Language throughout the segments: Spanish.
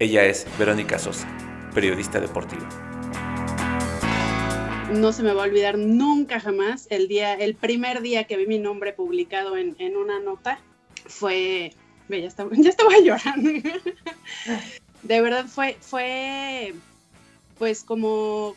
Ella es Verónica Sosa, periodista deportiva. No se me va a olvidar nunca jamás el día, el primer día que vi mi nombre publicado en, una nota fue, ya estaba, ya estaba llorando. De verdad fue, fue, pues como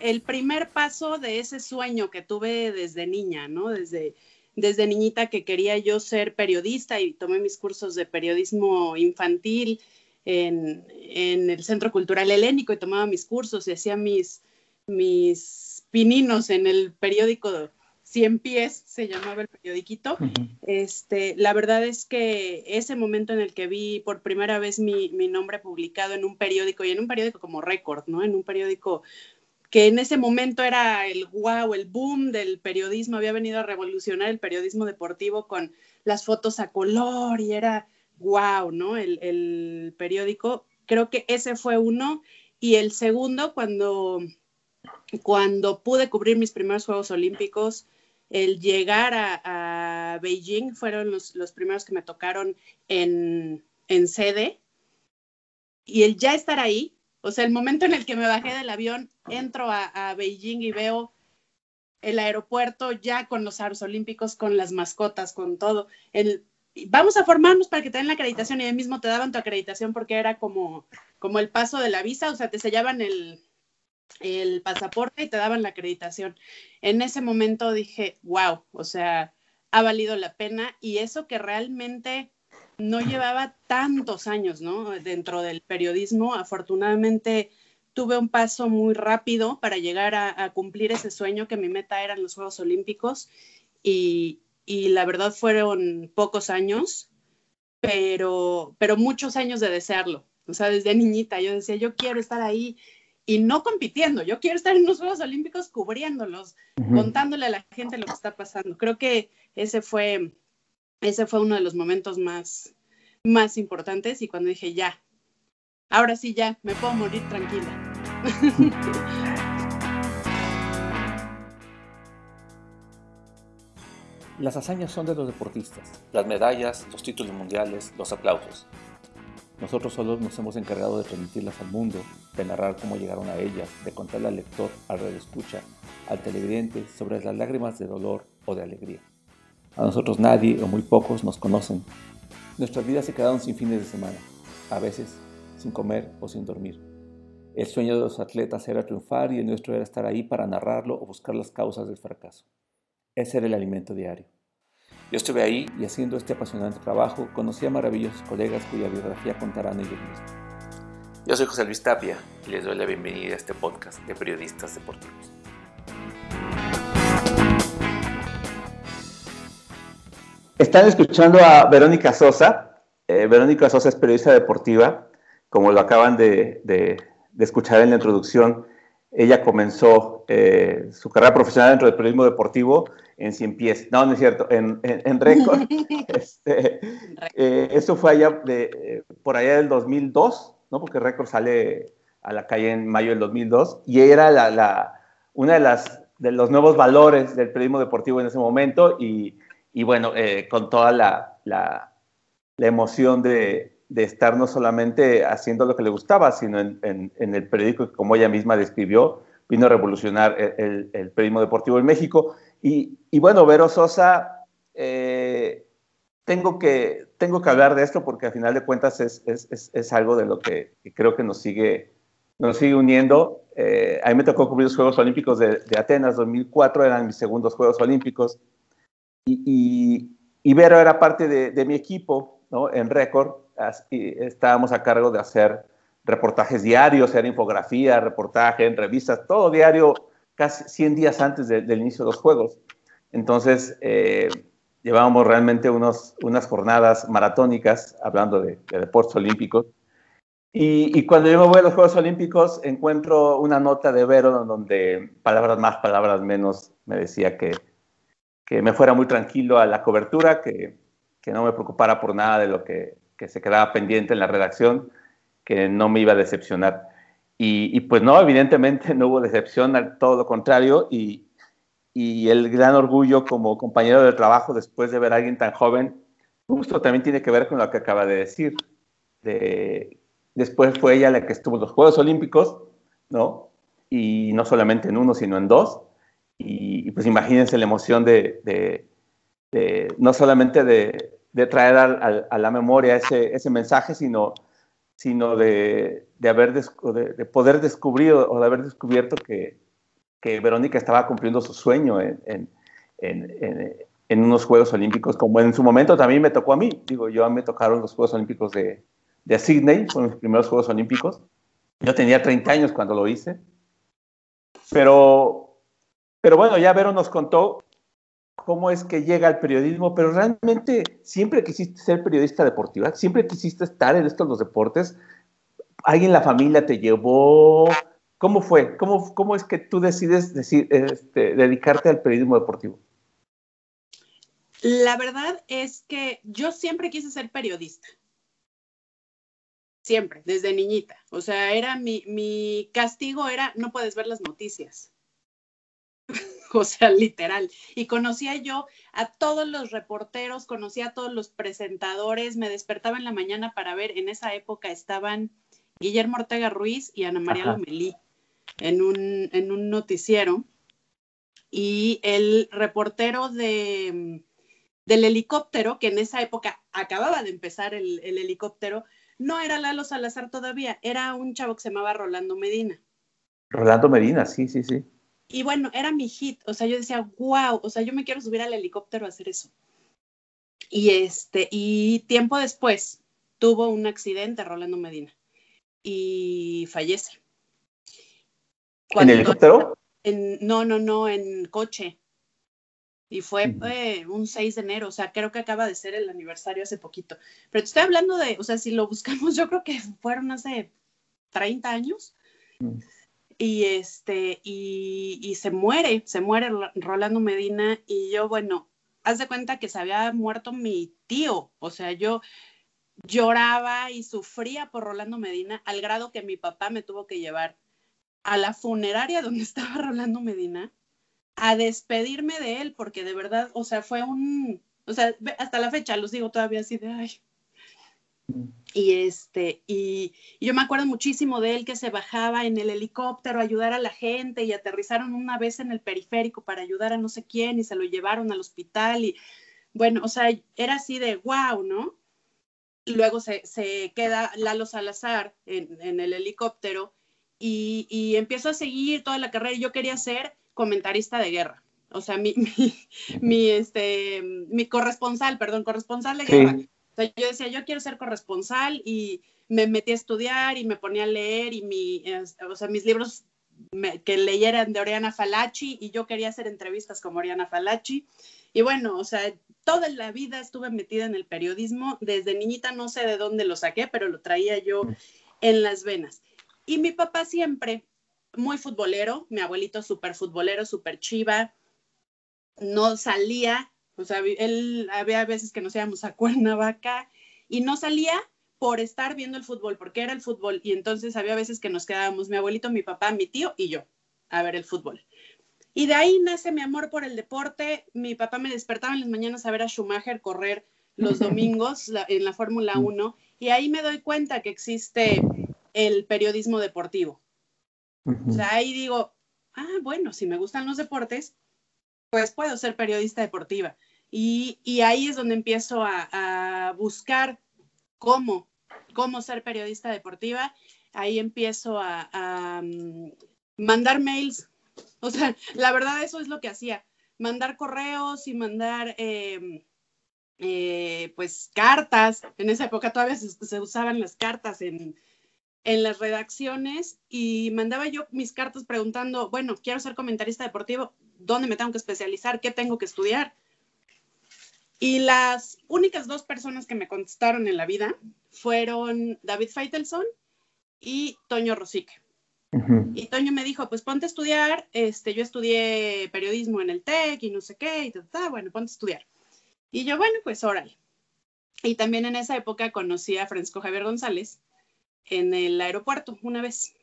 el primer paso de ese sueño que tuve desde niña, ¿no? Desde, desde niñita que quería yo ser periodista y tomé mis cursos de periodismo infantil en, el Centro Cultural Helénico y tomaba mis cursos y hacía mis, mis pininos en el periódico Cien Pies, se llamaba el periodiquito. este, la verdad es que ese momento en el que vi por primera vez mi, mi nombre publicado en un periódico y en un periódico como Récord, ¿no? En un periódico que en ese momento era el wow, el boom del periodismo, había venido a revolucionar el periodismo deportivo con las fotos a color y era wow, ¿no? El, periódico. Creo que ese fue uno. Y el segundo, cuando, cuando pude cubrir mis primeros Juegos Olímpicos, el llegar a, Beijing fueron los, los, primeros que me tocaron en, en sede. Y el ya estar ahí, o sea, el momento en el que me bajé del avión, entro a, Beijing y veo el aeropuerto ya con los aros olímpicos, con las mascotas, con todo. El, vamos a formarnos para que te den la acreditación y ahí mismo te daban tu acreditación porque era como, como el paso de la visa, o sea, te sellaban el, el pasaporte y te daban la acreditación. En ese momento dije, wow, o sea, ha valido la pena y eso que realmente no llevaba tantos años, ¿no? Dentro del periodismo, afortunadamente tuve un paso muy rápido para llegar a, cumplir ese sueño que mi meta eran los Juegos Olímpicos y, la verdad fueron pocos años, pero, pero muchos años de desearlo. O sea, desde niñita yo decía, yo quiero estar ahí y no compitiendo, yo quiero estar en los Juegos Olímpicos cubriéndolos, contándole a la gente lo que está pasando. Creo que ese fue ese fue uno de los momentos más, más importantes y cuando dije, ya, ahora sí ya, me puedo morir tranquila. Las hazañas son de los deportistas, las medallas, los títulos mundiales, los aplausos. Nosotros solos nos hemos encargado de transmitirlas al mundo, de narrar cómo llegaron a ellas, de contarle al lector, al escucha, al televidente sobre las lágrimas de dolor o de alegría. A nosotros nadie o muy pocos nos conocen. Nuestras vidas se quedaron sin fines de semana, a veces sin comer o sin dormir. El sueño de los atletas era triunfar y el nuestro era estar ahí para narrarlo o buscar las causas del fracaso. Ese era el alimento diario. Yo estuve ahí y haciendo este apasionante trabajo conocí a maravillosos colegas cuya biografía contarán ellos mismos. Yo soy José Luis Tapia y les doy la bienvenida a este podcast de periodistas deportivos. Están escuchando a Verónica Sosa. Eh, Verónica Sosa es periodista deportiva, como lo acaban de, escuchar en la introducción. Ella comenzó eh, su carrera profesional dentro del periodismo deportivo en Cien Pies. No, no es cierto, en, en, Récord. Este, eh, eso fue allá de, por allá del 2002, ¿no? porque Récord sale a la calle en mayo del 2002 y era la, una de, las, de los nuevos valores del periodismo deportivo en ese momento y y bueno, eh, con toda la, la, emoción de, de, estar no solamente haciendo lo que le gustaba, sino en, en, el periódico que, como ella misma describió, vino a revolucionar el, el, periodismo deportivo en México. Y, y bueno, Vero Sosa, eh, tengo, que, tengo que hablar de esto porque al final de cuentas es, es, es algo de lo que, creo que nos sigue, nos sigue uniendo. Eh, a mí me tocó cubrir los Juegos Olímpicos de, de Atenas 2004, eran mis segundos Juegos Olímpicos y, Ibero era parte de, mi equipo ¿no? en Récord. Estábamos a cargo de hacer reportajes diarios, hacer infografía, reportaje en revistas, todo diario, casi 100 días antes del inicio de los Juegos. Entonces, eh, llevábamos realmente unos, unas jornadas maratónicas hablando de, deportes olímpicos. Y, y, cuando yo me voy a los Juegos Olímpicos, encuentro una nota de Vero donde palabras más, palabras menos, me decía que que me fuera muy tranquilo a la cobertura, que, que no me preocupara por nada de lo que, que, se quedaba pendiente en la redacción, que no me iba a decepcionar. Y, pues no, evidentemente no hubo decepción, todo lo contrario, y, y, el gran orgullo como compañero de trabajo después de ver a alguien tan joven, justo también tiene que ver con lo que acaba de decir, de, Después fue ella la que estuvo en los Juegos Olímpicos, ¿no? Y no solamente en uno, sino en dos. Y, pues imagínense la emoción de, no solamente de, traer a, la memoria ese, mensaje, sino, sino de, haber de, poder descubrir o de haber descubierto que, que Verónica estaba cumpliendo su sueño en, en, en, en, unos Juegos Olímpicos, como en su momento también me tocó a mí. Digo, yo me tocaron los Juegos Olímpicos de, de Sydney, fueron los primeros Juegos Olímpicos. Yo tenía 30 años cuando lo hice. Pero, pero bueno, ya Vero nos contó cómo es que llega al periodismo, pero realmente siempre quisiste ser periodista deportiva, siempre quisiste estar en estos los deportes. ¿Alguien en la familia te llevó? ¿Cómo fue? ¿Cómo, cómo es que tú decides decir, este, dedicarte al periodismo deportivo? La verdad es que yo siempre quise ser periodista. Siempre, desde niñita. O sea, era mi, mi castigo era no puedes ver las noticias. o sea, literal. Y conocía yo a todos los reporteros, conocía a todos los presentadores, me despertaba en la mañana para ver, en esa época estaban Guillermo Ortega Ruiz y Ana María Lomelí en un, en un noticiero y el reportero de, del helicóptero, que en esa época acababa de empezar el, helicóptero, no era Lalo Salazar todavía, era un chavo que se llamaba Rolando Medina. Rolando Medina, sí, sí, sí. Y bueno, era mi hit, o sea, yo decía, wow, o sea, yo me quiero subir al helicóptero a hacer eso. Y este, y tiempo después tuvo un accidente Rolando Medina y fallece. ¿En helicóptero? no, no, no, en coche. Y fue eh, un 6 de enero, o sea, creo que acaba de ser el aniversario hace poquito. Pero te estoy hablando de, o sea, si lo buscamos, yo creo que fueron hace 30 años. Mm. Y este, y, y, se muere, se muere Rolando Medina. Y yo, bueno, haz de cuenta que se había muerto mi tío. O sea, yo lloraba y sufría por Rolando Medina al grado que mi papá me tuvo que llevar a la funeraria donde estaba Rolando Medina a despedirme de él, porque de verdad, o sea, fue un, o sea, hasta la fecha los digo todavía así de, ay. Y este, y, yo me acuerdo muchísimo de él que se bajaba en el helicóptero a ayudar a la gente y aterrizaron una vez en el periférico para ayudar a no sé quién y se lo llevaron al hospital y bueno, o sea, era así de wow, ¿no? luego se, se, queda Lalo Salazar en, en el helicóptero y, empiezo a seguir toda la carrera. Yo quería ser comentarista de guerra. O sea, mi, mi, este, mi corresponsal, perdón, corresponsal de guerra. Yo decía, yo quiero ser corresponsal y me metí a estudiar y me ponía a leer y mi, o sea, mis libros que leyeran de Oriana Falachi y yo quería hacer entrevistas como Oriana Falachi. Y bueno, o sea, toda la vida estuve metida en el periodismo. Desde niñita no sé de dónde lo saqué, pero lo traía yo en las venas. Y mi papá siempre, muy futbolero, mi abuelito súper futbolero, súper chiva, no salía, o sea, él había veces que nos íbamos a Cuernavaca y no salía por estar viendo el fútbol, porque era el fútbol, y entonces había veces que nos quedábamos mi abuelito, mi papá, mi tío y yo a ver el fútbol. Y de ahí nace mi amor por el deporte. Mi papá me despertaba en las mañanas a ver a Schumacher correr los domingos en la Fórmula 1 y ahí me doy cuenta que existe el periodismo deportivo. O sea, ahí digo, ah, bueno, si me gustan los deportes, pues puedo ser periodista deportiva. Y, ahí es donde empiezo a, buscar cómo, cómo ser periodista deportiva. Ahí empiezo a, mm, mandar mails. O sea, la verdad eso es lo que hacía. Mandar correos y mandar em, eh, pues cartas. En esa época todavía se usaban las cartas en, en las redacciones y mandaba yo mis cartas preguntando, bueno, quiero ser comentarista deportivo, ¿dónde me tengo que especializar? ¿Qué tengo que estudiar? Y las únicas dos personas que me contestaron en la vida fueron David Feitelson y Toño Rosique. Y Toño me dijo, pues ponte a estudiar, este, yo estudié periodismo en el TEC y no sé qué, y tal, bueno, ponte a estudiar. Y yo, bueno, pues órale. Y también en esa época conocí a Francisco Javier González, en el aeropuerto una vez.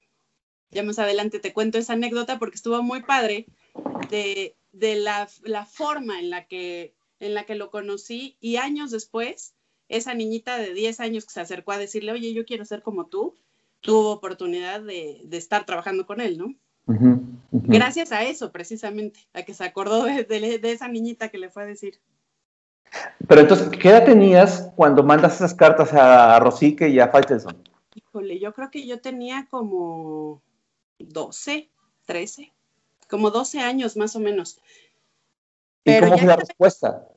Ya más adelante te cuento esa anécdota porque estuvo muy padre de, la, forma en la, que, en la que lo conocí y años después esa niñita de 10 años que se acercó a decirle, oye, yo quiero ser como tú, tuvo oportunidad de, estar trabajando con él, ¿no? Gracias a eso, precisamente, a que se acordó de, esa niñita que le fue a decir. Pero entonces, ¿qué edad tenías cuando mandas esas cartas a Rosique y a Faitelson? Híjole, yo creo que yo tenía como 12, 13, como 12 años más o menos. ¿Y cómo fue la respuesta?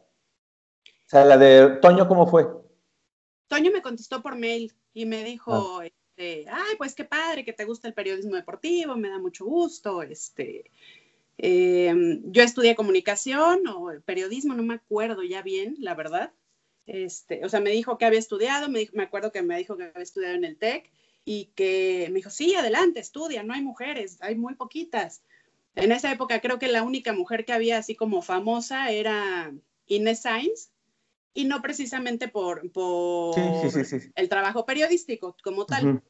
O sea, la de Toño, ¿cómo fue? Toño me contestó por mail y me dijo, ah. este, ay, pues qué padre que te gusta el periodismo deportivo, me da mucho gusto, este, em, yo estudié comunicación o periodismo, no me acuerdo ya bien, la verdad. Este, o sea, me dijo que había estudiado, me, me acuerdo que me dijo que había estudiado en el TEC y que me dijo, sí, adelante, estudia, no hay mujeres, hay muy poquitas. En esa época creo que la única mujer que había así como famosa era Inés Sainz, y no precisamente por, el trabajo periodístico como tal.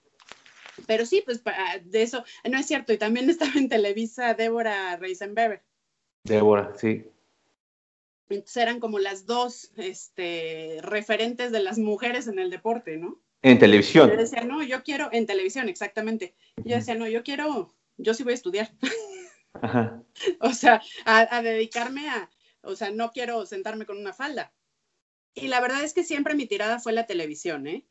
Pero sí, pues de eso, no es cierto, y también estaba en Televisa Débora Reisenberger. Débora, sí. Entonces eran como las dos este, referentes de las mujeres en el deporte, ¿no? En televisión. Yo decía, no, yo quiero, en televisión, exactamente. Yo decía, no, yo quiero, yo sí voy a estudiar. o sea, a, dedicarme a, o sea, no quiero sentarme con una falda. Y la verdad es que siempre mi tirada fue la televisión, ¿eh?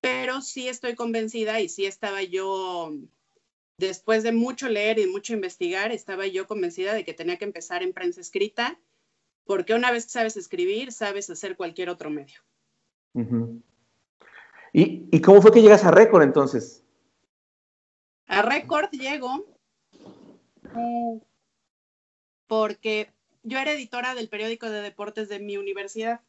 Pero sí estoy convencida y sí estaba yo, después de mucho leer y mucho investigar, estaba yo convencida de que tenía que empezar en prensa escrita, porque una vez que sabes escribir, sabes hacer cualquier otro medio. ¿Y, ¿Y, cómo fue que llegas a Récord entonces? A Récord llego porque yo era editora del periódico de deportes de mi universidad.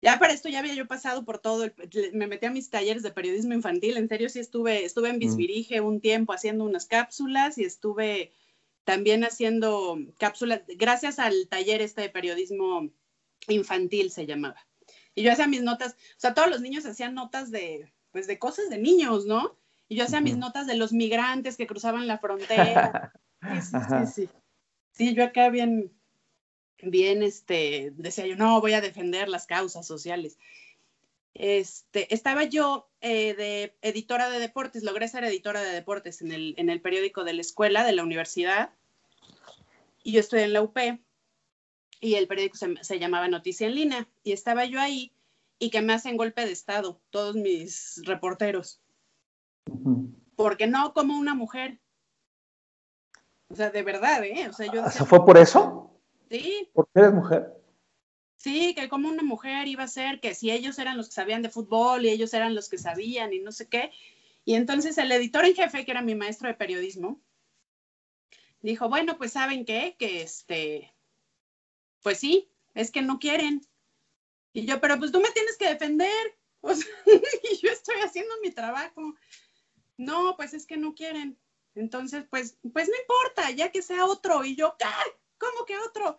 Ya para esto ya había yo pasado por todo, me metí a mis talleres de periodismo infantil, en serio sí estuve, estuve en Bisbirige un tiempo haciendo unas cápsulas y estuve también haciendo cápsulas, gracias al taller este de periodismo infantil se llamaba. Y yo hacía mis notas, o sea, todos los niños hacían notas de, pues de cosas de niños, ¿no? Y yo hacía mis notas de los migrantes que cruzaban la frontera. Sí, sí, sí, sí. Sí, yo acá bien, bien, este, decía yo, no, voy a defender las causas sociales. Este, estaba yo eh, de editora de deportes, logré ser editora de deportes en el, en el periódico de la escuela, de la universidad, y yo estoy en la UP, y el periódico se, se llamaba Noticia en Línea, y estaba yo ahí, y que me hacen golpe de Estado, todos mis reporteros. Porque no como una mujer. O sea, de verdad, ¿eh? O sea, yo ¿Fue por eso? Sí. ¿Por qué eres mujer? Sí, que como una mujer iba a ser, que si ellos eran los que sabían de fútbol y ellos eran los que sabían y no sé qué. Y entonces el editor en jefe, que era mi maestro de periodismo, dijo, bueno, pues saben qué, que este, pues sí, es que no quieren. Y yo, pero pues tú me tienes que defender. O sea, y yo estoy haciendo mi trabajo no, pues es que no quieren. Entonces, pues, pues no importa, ya que sea otro. Y yo, ¿qué? ¿Cómo que otro?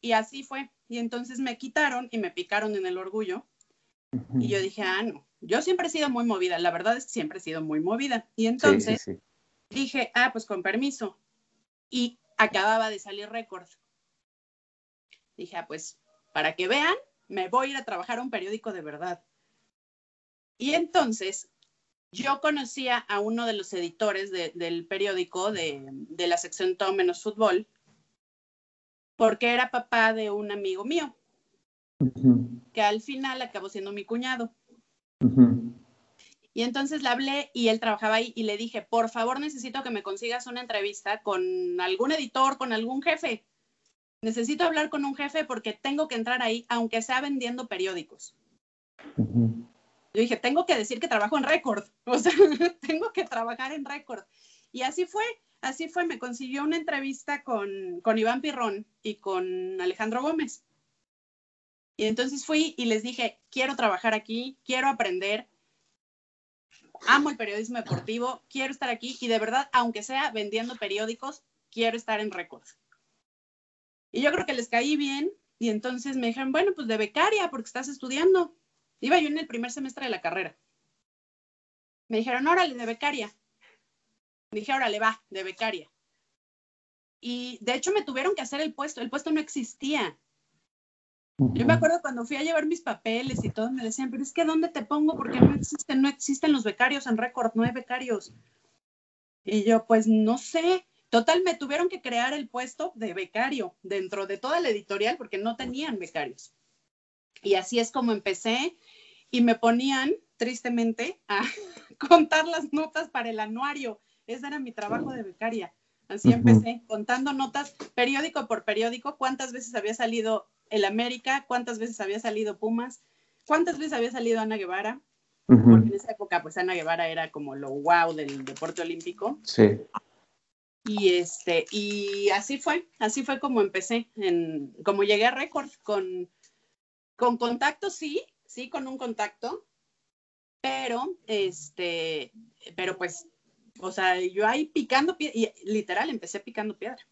Y así fue. Y entonces me quitaron y me picaron en el orgullo. Y yo dije, ah, no, yo siempre he sido muy movida. La verdad es que siempre he sido muy movida. Y entonces dije, ah, pues con permiso. Y acababa de salir récord. Dije, ah, pues para que vean, me voy a ir a trabajar a un periódico de verdad. Y entonces yo conocía a uno de los editores del periódico de, la sección Todo menos fútbol, porque era papá de un amigo mío, que al final acabó siendo mi cuñado. Y entonces le hablé y él trabajaba ahí y le dije, por favor necesito que me consigas una entrevista con algún editor, con algún jefe. Necesito hablar con un jefe porque tengo que entrar ahí, aunque sea vendiendo periódicos. Yo dije, tengo que decir que trabajo en récord, o sea, tengo que trabajar en récord. Y así fue, así fue, me consiguió una entrevista con, con Iván Pirrón y con Alejandro Gómez. Y entonces fui y les dije, quiero trabajar aquí, quiero aprender, amo el periodismo deportivo, quiero estar aquí y de verdad, aunque sea vendiendo periódicos, quiero estar en récord. Y yo creo que les caí bien y entonces me dijeron, bueno, pues de becaria porque estás estudiando. Iba yo en el primer semestre de la carrera. Me dijeron, órale, de becaria. Dije, órale, va, de becaria. Y de hecho me tuvieron que hacer el puesto. El puesto no existía. Yo me acuerdo cuando fui a llevar mis papeles y todo, me decían, pero es que ¿dónde te pongo? Porque no existen, no existen los becarios en récord, no hay becarios. Y yo, pues no sé. Total, me tuvieron que crear el puesto de becario dentro de toda la editorial porque no tenían becarios. Y así es como empecé y me ponían, tristemente, a contar las notas para el anuario. Ese era mi trabajo de becaria. Así empecé, contando notas periódico por periódico, cuántas veces había salido el América, cuántas veces había salido Pumas, cuántas veces había salido Ana Guevara, porque en esa época pues Ana Guevara era como lo wow del deporte olímpico. Sí. Y este, y así fue, así fue como empecé, en, como llegué a récord, con, con contacto, sí, sí, con un contacto, pero este, pero pues, o sea, yo ahí picando piedra, y literal empecé picando piedra.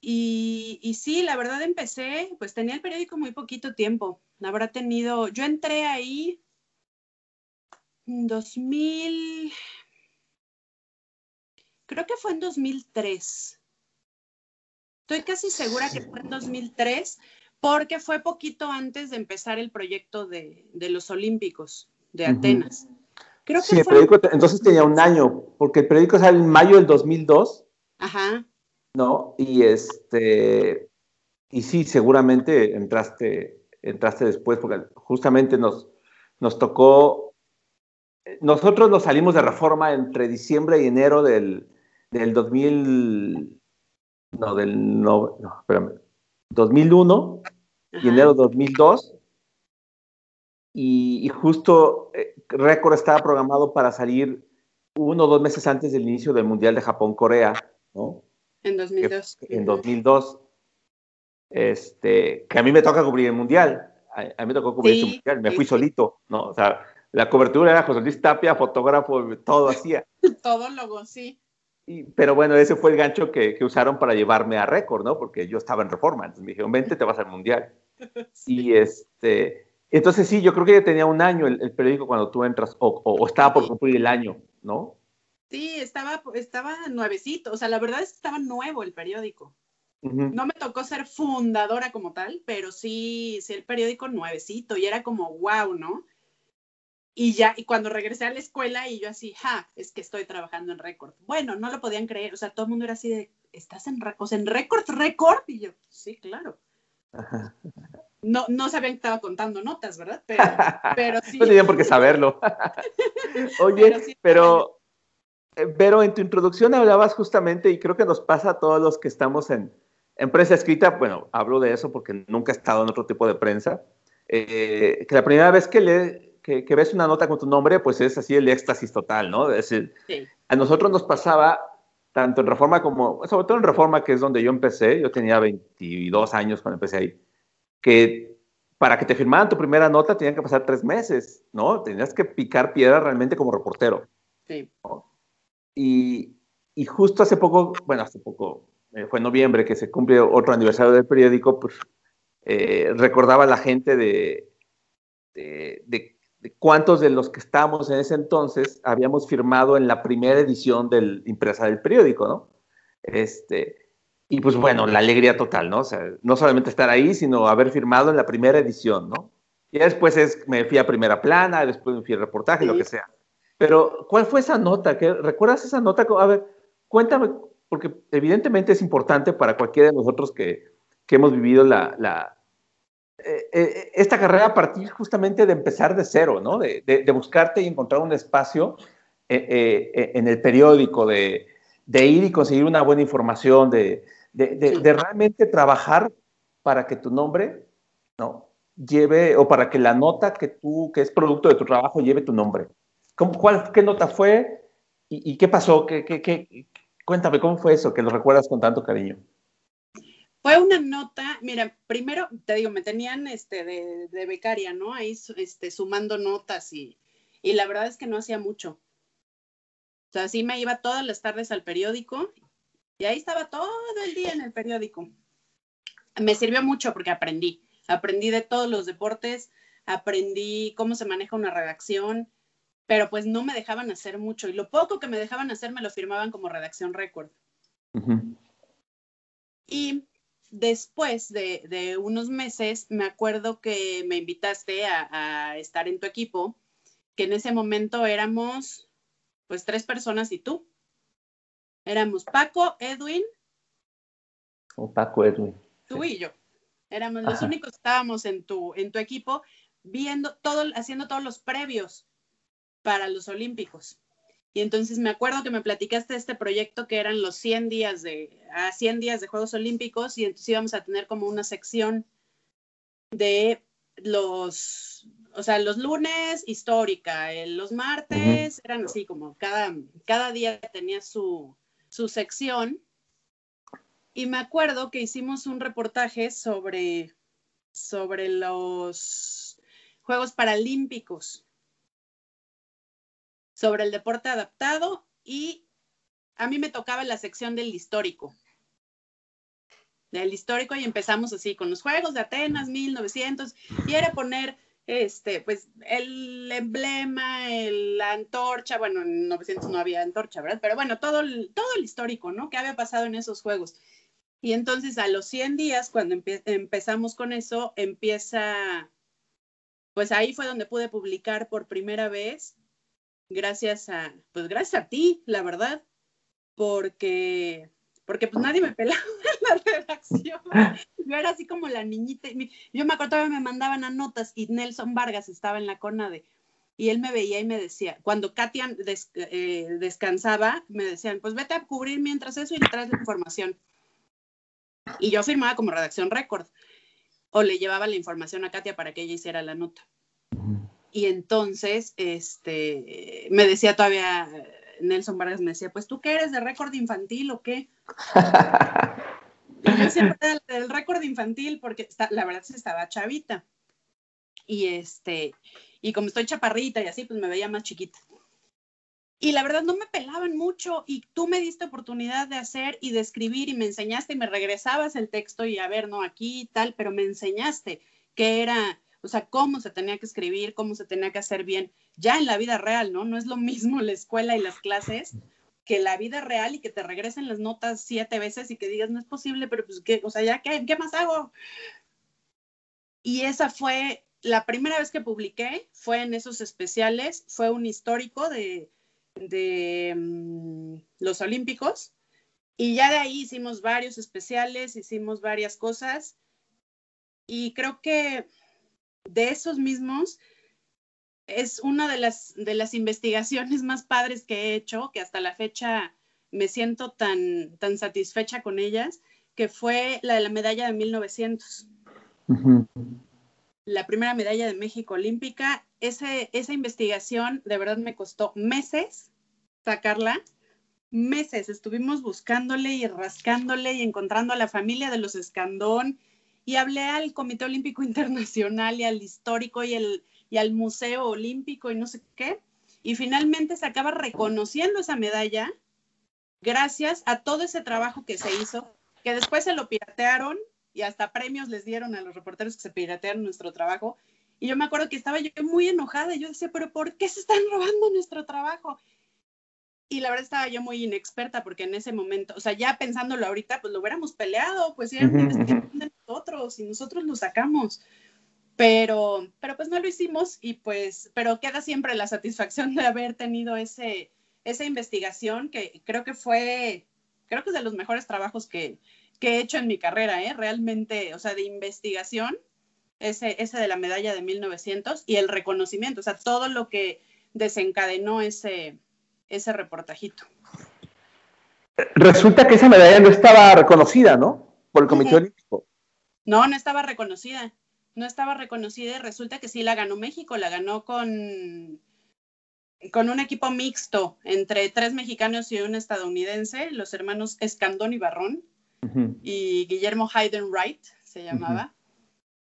Y, sí, la verdad empecé, pues tenía el periódico muy poquito tiempo. Habrá tenido, yo entré ahí en 2000, creo que fue en 2003. Estoy casi segura que fue en 2003 porque fue poquito antes de empezar el proyecto de, los Olímpicos de Atenas. Creo que sí, el periódico entonces tenía un año, porque el periódico sale en mayo del 2002. Ajá. ¿no? Y este, y sí, seguramente entraste, entraste después, porque justamente nos, nos tocó, nosotros nos salimos de reforma entre diciembre y enero del, del 2000, no, del, no, no espérame, 2001 y enero 2002. Y, y justo eh, Récord estaba programado para salir uno o dos meses antes del inicio del Mundial de Japón-Corea, ¿no? En 2002. en 2002. Este, que a mí me toca cubrir el mundial. A, mí me tocó cubrir el mundial. Me fui solito, ¿no? O sea, la cobertura era José Luis Tapia, fotógrafo, todo hacía. todo logo, sí. Y, pero bueno, ese fue el gancho que, que, usaron para llevarme a récord, ¿no? Porque yo estaba en reforma. Entonces me dijeron, vente, te vas al mundial. Y este. Entonces sí, yo creo que ya tenía un año el, periódico cuando tú entras, o, o, estaba por cumplir el año, ¿no? Sí, estaba, estaba nuevecito, o sea, la verdad es que estaba nuevo el periódico. No me tocó ser fundadora como tal, pero sí, sí el periódico nuevecito y era como wow, ¿no? Y ya, y cuando regresé a la escuela y yo así, ja, es que estoy trabajando en récord. Bueno, no lo podían creer, o sea, todo el mundo era así de, ¿estás en, o sea, en récord, récord? Y yo, sí, claro. No, no sabían que estaba contando notas, ¿verdad? Pero, pero sí. no tenían por qué saberlo. Oye, pero pero en tu introducción hablabas justamente, y creo que nos pasa a todos los que estamos en, prensa escrita, bueno, hablo de eso porque nunca he estado en otro tipo de prensa, eh, que la primera vez que, le, que, ves una nota con tu nombre, pues es así el éxtasis total, ¿no? Es decir, a nosotros nos pasaba, tanto en Reforma como, sobre todo en Reforma, que es donde yo empecé, yo tenía 22 años cuando empecé ahí, que para que te firmaran tu primera nota tenían que pasar tres meses, ¿no? Tenías que picar piedra realmente como reportero. Sí. Y, justo hace poco, bueno, hace poco, eh, fue en noviembre que se cumple otro aniversario del periódico, pues eh, recordaba a la gente de, de, cuántos de los que estábamos en ese entonces habíamos firmado en la primera edición del impresa del periódico, ¿no? Este, y pues bueno, la alegría total, ¿no? O sea, no solamente estar ahí, sino haber firmado en la primera edición, ¿no? Y después es, me fui a primera plana, después me fui a reportaje, lo que sea. Pero, ¿cuál fue esa nota? ¿Qué, ¿Recuerdas esa nota? A ver, cuéntame, porque evidentemente es importante para cualquiera de nosotros que, que hemos vivido la, la eh, eh, esta carrera a partir justamente de empezar de cero, ¿no? De, de, buscarte y encontrar un espacio eh, en el periódico, de, ir y conseguir una buena información, de, realmente trabajar para que tu nombre, ¿no? Lleve, o para que la nota que tú, que es producto de tu trabajo, lleve tu nombre. ¿Cuál, ¿Qué nota fue y, qué pasó? ¿Qué, qué, Cuéntame, ¿cómo fue eso que lo recuerdas con tanto cariño? Fue una nota, mira, primero te digo, me tenían este, de, becaria, ¿no? Ahí este, sumando notas y, y la verdad es que no hacía mucho. O sea, sí me iba todas las tardes al periódico y ahí estaba todo el día en el periódico. Me sirvió mucho porque aprendí. Aprendí de todos los deportes, aprendí cómo se maneja una redacción, pero pues no me dejaban hacer mucho y lo poco que me dejaban hacer me lo firmaban como redacción récord. Y después de, unos meses, me acuerdo que me invitaste a, estar en tu equipo, que en ese momento éramos pues tres personas y tú. Éramos Paco, Edwin. O Paco, Edwin. Tú y yo. Éramos los únicos que estábamos en tu, en tu equipo viendo todo, haciendo todos los previos para los Olímpicos. Y entonces me acuerdo que me platicaste de este proyecto que eran los 100 días de, a 100 días de Juegos Olímpicos y entonces íbamos a tener como una sección de los, o sea, los lunes histórica, los martes eran así como cada, cada día tenía su, su sección. Y me acuerdo que hicimos un reportaje sobre, sobre los Juegos Paralímpicos sobre el deporte adaptado y a mí me tocaba la sección del histórico. Del histórico y empezamos así con los Juegos de Atenas 1900 y era poner este, pues el emblema, la antorcha, bueno, en 900 no había antorcha, ¿verdad? Pero bueno, todo el, todo el histórico, ¿no? ¿Qué había pasado en esos juegos? Y entonces a los 100 días, cuando empezamos con eso, empieza, pues ahí fue donde pude publicar por primera vez gracias a, pues gracias a ti, la verdad, porque, porque pues nadie me pelaba en la redacción. Yo era así como la niñita. Yo me acuerdo que me mandaban a notas y Nelson Vargas estaba en la de y él me veía y me decía, cuando Katia eh, descansaba, me decían, pues vete a cubrir mientras eso y le traes la información. Y yo firmaba como redacción récord o le llevaba la información a Katia para que ella hiciera la nota. Y entonces, este, me decía todavía, Nelson Vargas me decía, pues tú qué eres de récord infantil o qué? yo siempre del récord infantil porque la verdad se estaba chavita. Y este, y como estoy chaparrita y así, pues me veía más chiquita. Y la verdad no me pelaban mucho y tú me diste oportunidad de hacer y de escribir y me enseñaste y me regresabas el texto y a ver, no, aquí y tal, pero me enseñaste que era o sea, cómo se tenía que escribir, cómo se tenía que hacer bien, ya en la vida real, ¿no? No es lo mismo la escuela y las clases que la vida real y que te regresen las notas siete veces y que digas, no es posible, pero pues, ¿qué? O sea, ¿ya qué, qué más hago? Y esa fue la primera vez que publiqué, fue en esos especiales, fue un histórico de, de mm, los Olímpicos. Y ya de ahí hicimos varios especiales, hicimos varias cosas. Y creo que de esos mismos es una de las, de las investigaciones más padres que he hecho, que hasta la fecha me siento tan, tan satisfecha con ellas, que fue la de la medalla de 1900. La primera medalla de México olímpica. Ese, esa investigación de verdad me costó meses sacarla. Meses estuvimos buscándole y rascándole y encontrando a la familia de los Escandón y hablé al Comité Olímpico Internacional y al histórico y, el, y al Museo Olímpico y no sé qué. Y finalmente se acaba reconociendo esa medalla gracias a todo ese trabajo que se hizo, que después se lo piratearon y hasta premios les dieron a los reporteros que se piratearon nuestro trabajo. Y yo me acuerdo que estaba yo muy enojada. Y yo decía, pero ¿por qué se están robando nuestro trabajo? y la verdad estaba yo muy inexperta porque en ese momento, o sea, ya pensándolo ahorita, pues lo hubiéramos peleado, pues nosotros y nosotros lo sacamos. Pero, pero pues no lo hicimos y pues, pero queda siempre la satisfacción de haber tenido ese, esa investigación que creo que fue, creo que es de los mejores trabajos que, que he hecho en mi carrera, ¿eh? Realmente, o sea, de investigación, ese, ese de la medalla de 1900 y el reconocimiento, o sea, todo lo que desencadenó ese, ese reportajito. Resulta que esa medalla no estaba reconocida, ¿no? Por el Comité Olímpico. No, no estaba reconocida. No estaba reconocida y resulta que sí la ganó México, la ganó con, con un equipo mixto entre tres mexicanos y un estadounidense, los hermanos Escandón y Barrón, y Guillermo Hayden Wright se llamaba.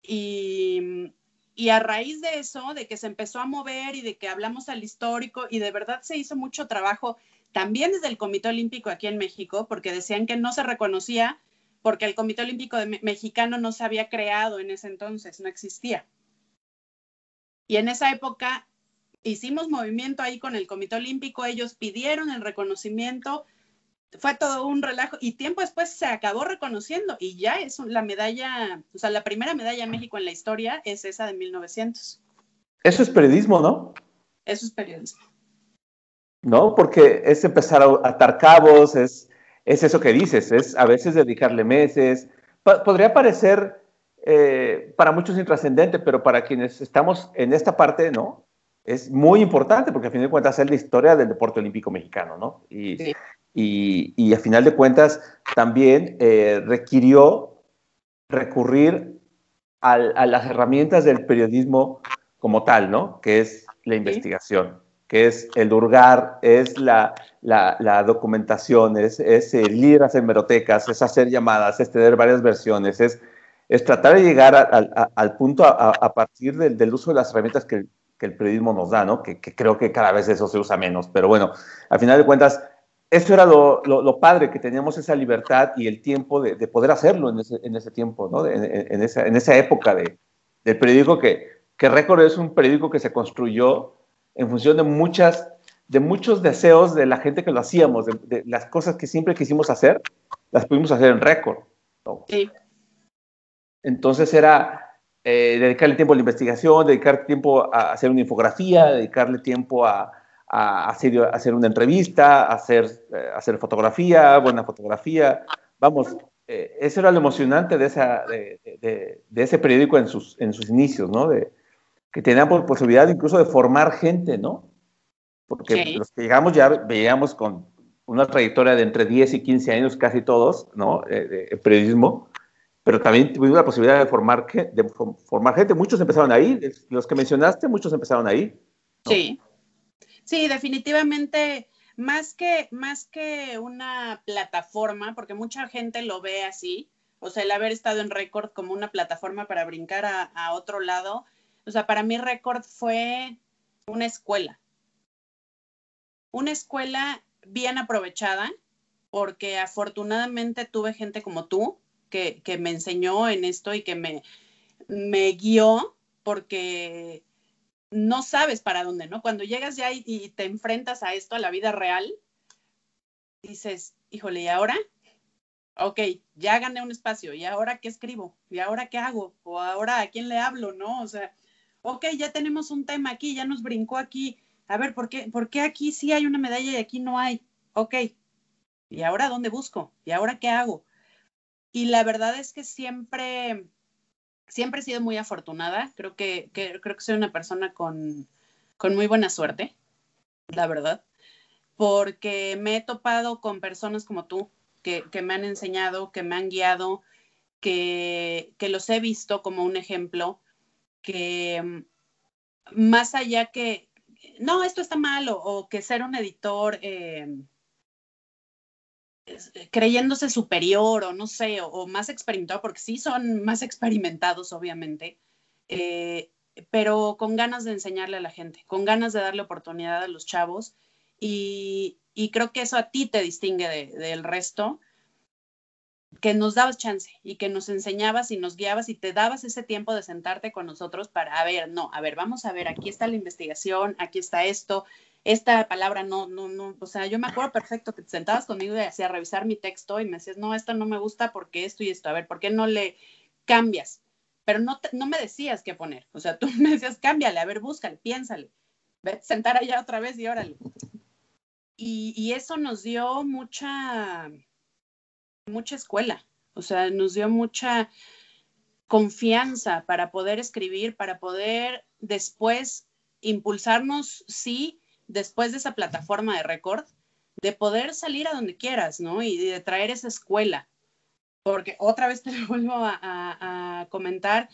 Y y a raíz de eso, de que se empezó a mover y de que hablamos al histórico y de verdad se hizo mucho trabajo también desde el Comité Olímpico aquí en México, porque decían que no se reconocía porque el Comité Olímpico Mexicano no se había creado en ese entonces, no existía. Y en esa época hicimos movimiento ahí con el Comité Olímpico, ellos pidieron el reconocimiento, fue todo un relajo y tiempo después se acabó reconociendo y ya es la medalla, o sea, la primera medalla de México en la historia es esa de 1900. Eso es periodismo, ¿no? Eso es periodismo. ¿No? Porque es empezar a atar cabos, es, es eso que dices, es a veces dedicarle meses. podría parecer eh, para muchos intrascendente, pero para quienes estamos en esta parte, ¿no? Es muy importante porque a fin de cuentas es la historia del deporte olímpico mexicano, ¿no? Y, y, a final de cuentas también eh, requirió recurrir a las herramientas del periodismo como tal, ¿no? Que es la investigación, que es el hurgar, es la, la, documentación, es, es el ir a hacer merotecas, es hacer llamadas, es tener varias versiones, es, es tratar de llegar al punto a, partir del, del, uso de las herramientas que, que, el periodismo nos da, ¿no? Que, que creo que cada vez eso se usa menos, pero bueno, al final de cuentas eso era lo, lo, padre, que teníamos esa libertad y el tiempo de, de poder hacerlo en ese, en ese tiempo, ¿no? en, en, esa, en, esa, época de, del periódico que, que Récord es un periódico que se construyó en función de, muchas, de muchos deseos de la gente que lo hacíamos, de, las cosas que siempre quisimos hacer, las pudimos hacer en Récord. Sí. Entonces era eh, dedicarle tiempo a la investigación, dedicar tiempo a hacer una infografía, dedicarle tiempo a, a hacer, hacer una entrevista, a hacer, eh, hacer fotografía, buena fotografía. Vamos, eh, eso era lo emocionante de, esa, de, de, ese periódico en sus, en sus inicios, ¿no? De, que teníamos posibilidad incluso de formar gente, ¿no? Porque los que llegamos ya veíamos con una trayectoria de entre 10 y 15 años casi todos, ¿no? de periodismo, pero también tuvimos la posibilidad de formar, de formar gente. Muchos empezaron ahí, los que mencionaste, muchos empezaron ahí. Sí. Sí, definitivamente, más que, más que una plataforma, porque mucha gente lo ve así, o sea, el haber estado en Record como una plataforma para brincar a, otro lado, o sea, para mí Record fue una escuela. Una escuela bien aprovechada, porque afortunadamente tuve gente como tú que, que me enseñó en esto y que me, me guió, porque no sabes para dónde, ¿no? Cuando llegas ya y, te enfrentas a esto, a la vida real, dices, híjole, ¿y ahora? Ok, ya gané un espacio, ¿y ahora qué escribo? ¿Y ahora qué hago? ¿O ahora a quién le hablo, no? O sea, ok, ya tenemos un tema aquí, ya nos brincó aquí. A ver, ¿por qué, ¿por qué aquí sí hay una medalla y aquí no hay? Ok, ¿y ahora dónde busco? ¿Y ahora qué hago? Y la verdad es que siempre siempre he sido muy afortunada. Creo que, creo que soy una persona con, muy buena suerte, la verdad, porque me he topado con personas como tú que, me han enseñado, que me han guiado, que, los he visto como un ejemplo, que mm, más allá que, no, esto está mal, o, que ser un editor. Eh, eh, creyéndose superior o no sé, o, más experimentado, porque sí son más experimentados, obviamente, eh, pero con ganas de enseñarle a la gente, con ganas de darle oportunidad a los chavos. Y, creo que eso a ti te distingue del resto, que nos dabas chance y que nos enseñabas y nos guiabas y te dabas ese tiempo de sentarte con nosotros para, a ver, no, a ver, vamos a ver, aquí está la investigación, aquí está esto, esta palabra no, no, no, o sea, yo me acuerdo perfecto que te sentabas conmigo y hacía revisar mi texto y me decías, no, esta no me gusta porque esto y esto, a ver, ¿por qué no le cambias? Pero no, no me decías qué poner, o sea, tú me decías, cámbiale, a ver, búscale, piénsale, ve sentar allá otra vez y órale. Y, y eso nos dio mucha, mucha escuela, o sea, nos dio mucha confianza para poder escribir, para poder después impulsarnos, sí, después de esa plataforma de récord, de poder salir a donde quieras, ¿no? Y de traer esa escuela. Porque otra vez te lo vuelvo a, comentar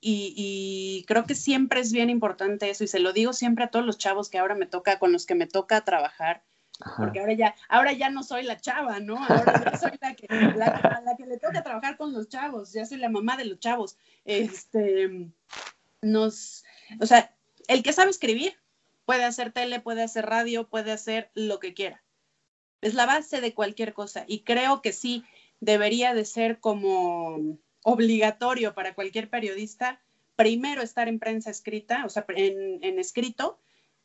y, creo que siempre es bien importante eso y se lo digo siempre a todos los chavos que ahora me toca, con los que me toca trabajar, porque ahora ya, ahora ya no soy la chava, ¿no? Ahora ya soy la que, la, que le toca trabajar con los chavos, ya soy la mamá de los chavos. Este, nos, o sea, el que sabe escribir, Puede hacer tele, puede hacer radio, puede hacer lo que quiera. Es la base de cualquier cosa y creo que sí debería de ser como obligatorio para cualquier periodista primero estar en prensa escrita, o sea, en, escrito,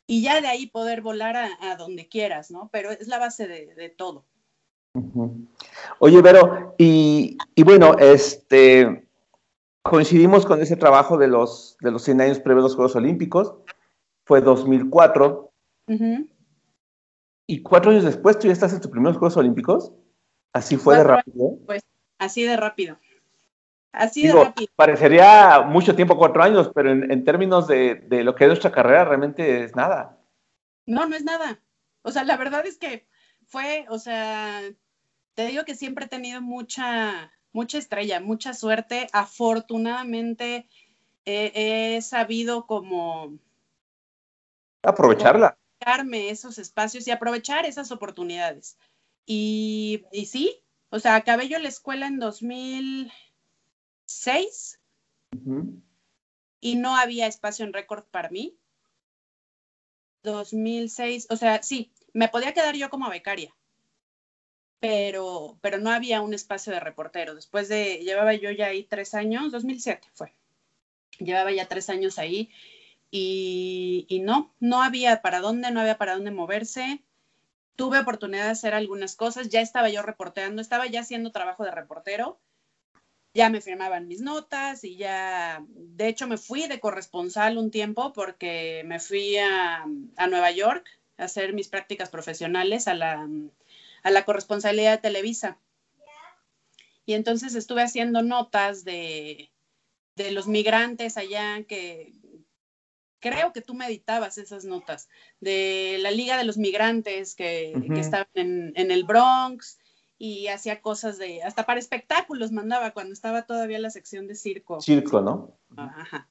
y ya de ahí poder volar a, donde quieras, ¿no? Pero es la base de, todo. Oye, Vero, y, bueno, este, coincidimos con ese trabajo de los, de los 100 años previos a los Juegos Olímpicos, fue 2004. Y cuatro años después, ¿tú ya estás en tus primeros Juegos Olímpicos? ¿Así fue de rápido? Pues así de rápido. Así de rápido. Parecería mucho tiempo, cuatro años, pero en, términos de, de, lo que es nuestra carrera, realmente es nada. No, no es nada. O sea, la verdad es que fue, o sea, te digo que siempre he tenido mucha, mucha estrella, mucha suerte. Afortunadamente he sabido como... Aprovecharla esos espacios y aprovechar esas oportunidades. Y, y sí, o sea, acabé yo la escuela en 2006 y no había espacio en récord para mí. 2006, o sea, sí, me podía quedar yo como becaria, pero, pero no había un espacio de reportero. Después de, llevaba yo ya ahí tres años, 2007 fue, llevaba ya tres años ahí y, no, no había para dónde, no había para dónde moverse. Tuve oportunidad de hacer algunas cosas, ya estaba yo reporteando, estaba ya haciendo trabajo de reportero, ya me firmaban mis notas y ya, de hecho me fui de corresponsal un tiempo porque me fui a, Nueva York a hacer mis prácticas profesionales a la, a la corresponsalía de Televisa. Y entonces estuve haciendo notas de, de los migrantes allá que, creo que tú meditabas esas notas de la Liga de los Migrantes que, estaban en, el Bronx y hacía cosas de, hasta para espectáculos mandaba cuando estaba todavía la sección de circo. Circo, ¿no? Ajá.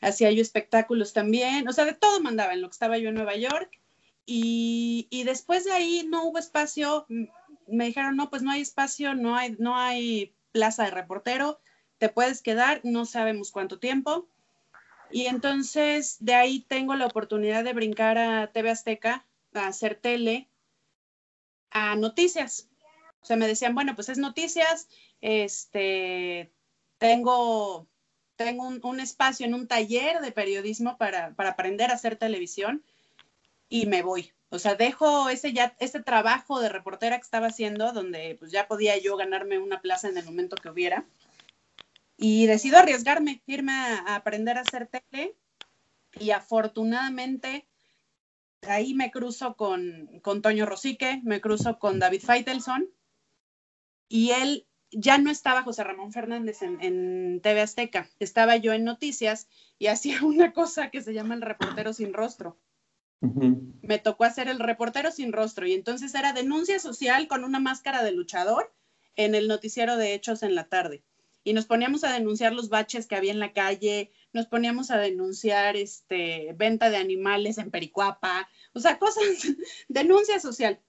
Hacía yo espectáculos también, o sea, de todo mandaba en lo que estaba yo en Nueva York. Y, y después de ahí no hubo espacio, me dijeron, no, pues no hay espacio, no hay, no hay plaza de reportero, te puedes quedar, no sabemos cuánto tiempo y entonces de ahí tengo la oportunidad de brincar a TV Azteca, a hacer tele, a noticias. O sea, me decían, bueno, pues es noticias, este, tengo, tengo un, espacio en un taller de periodismo para, para, aprender a hacer televisión y me voy. O sea, dejo ese, ya, ese trabajo de reportera que estaba haciendo, donde pues ya podía yo ganarme una plaza en el momento que hubiera y decido arriesgarme, irme a, aprender a hacer tele y afortunadamente ahí me cruzo con, con Toño Rosique, me cruzo con David Feitelson y él ya no estaba José Ramón Fernández en, TV Azteca, estaba yo en noticias y hacía una cosa que se llama el reportero sin rostro. Me tocó hacer el reportero sin rostro y entonces era denuncia social con una máscara de luchador en el noticiero de hechos en la tarde y nos poníamos a denunciar los baches que había en la calle, nos poníamos a denunciar este, venta de animales en Pericuapa, o sea, cosas, denuncia social.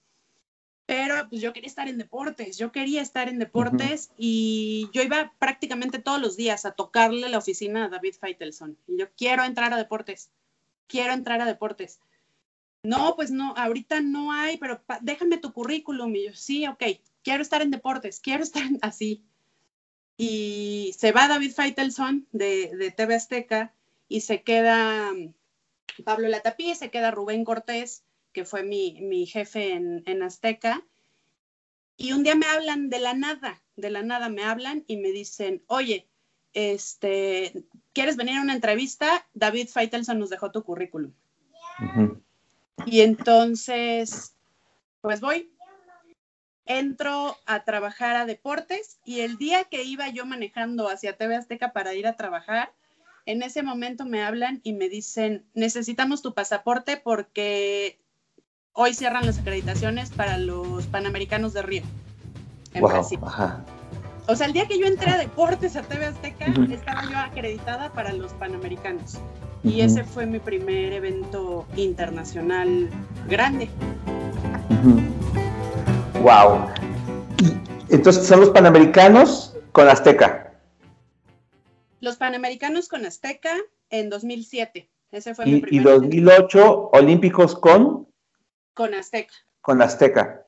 Pero pues yo quería estar en deportes, yo quería estar en deportes y yo iba prácticamente todos los días a tocarle la oficina a David Feitelson. Y yo quiero entrar a deportes, quiero entrar a deportes. No, pues no, ahorita no hay, pero déjame tu currículum. Y yo, sí, ok, quiero estar en deportes, quiero estar así y se va David Feitelson de, de TV Azteca y se queda mm, Pablo Latapí, se queda Rubén Cortés, que fue mi, jefe en, Azteca. Y un día me hablan de la nada, de la nada me hablan y me dicen, oye, este, ¿quieres venir a una entrevista? David Feitelson nos dejó tu currículum. Y entonces, pues voy, entro a trabajar a deportes y el día que iba yo manejando hacia TV Azteca para ir a trabajar, en ese momento me hablan y me dicen, necesitamos tu pasaporte porque hoy cierran las acreditaciones para los Panamericanos de Río. En Brasil. O sea, el día que yo entré a deportes a TV Azteca, estaba yo acreditada para los Panamericanos. Y ese fue mi primer evento internacional grande. Wow. entonces son los Panamericanos con Azteca. Los Panamericanos con Azteca en 2007. Ese fue y, mi primer. Y 2008 Olímpicos con. Con Azteca. Con Azteca.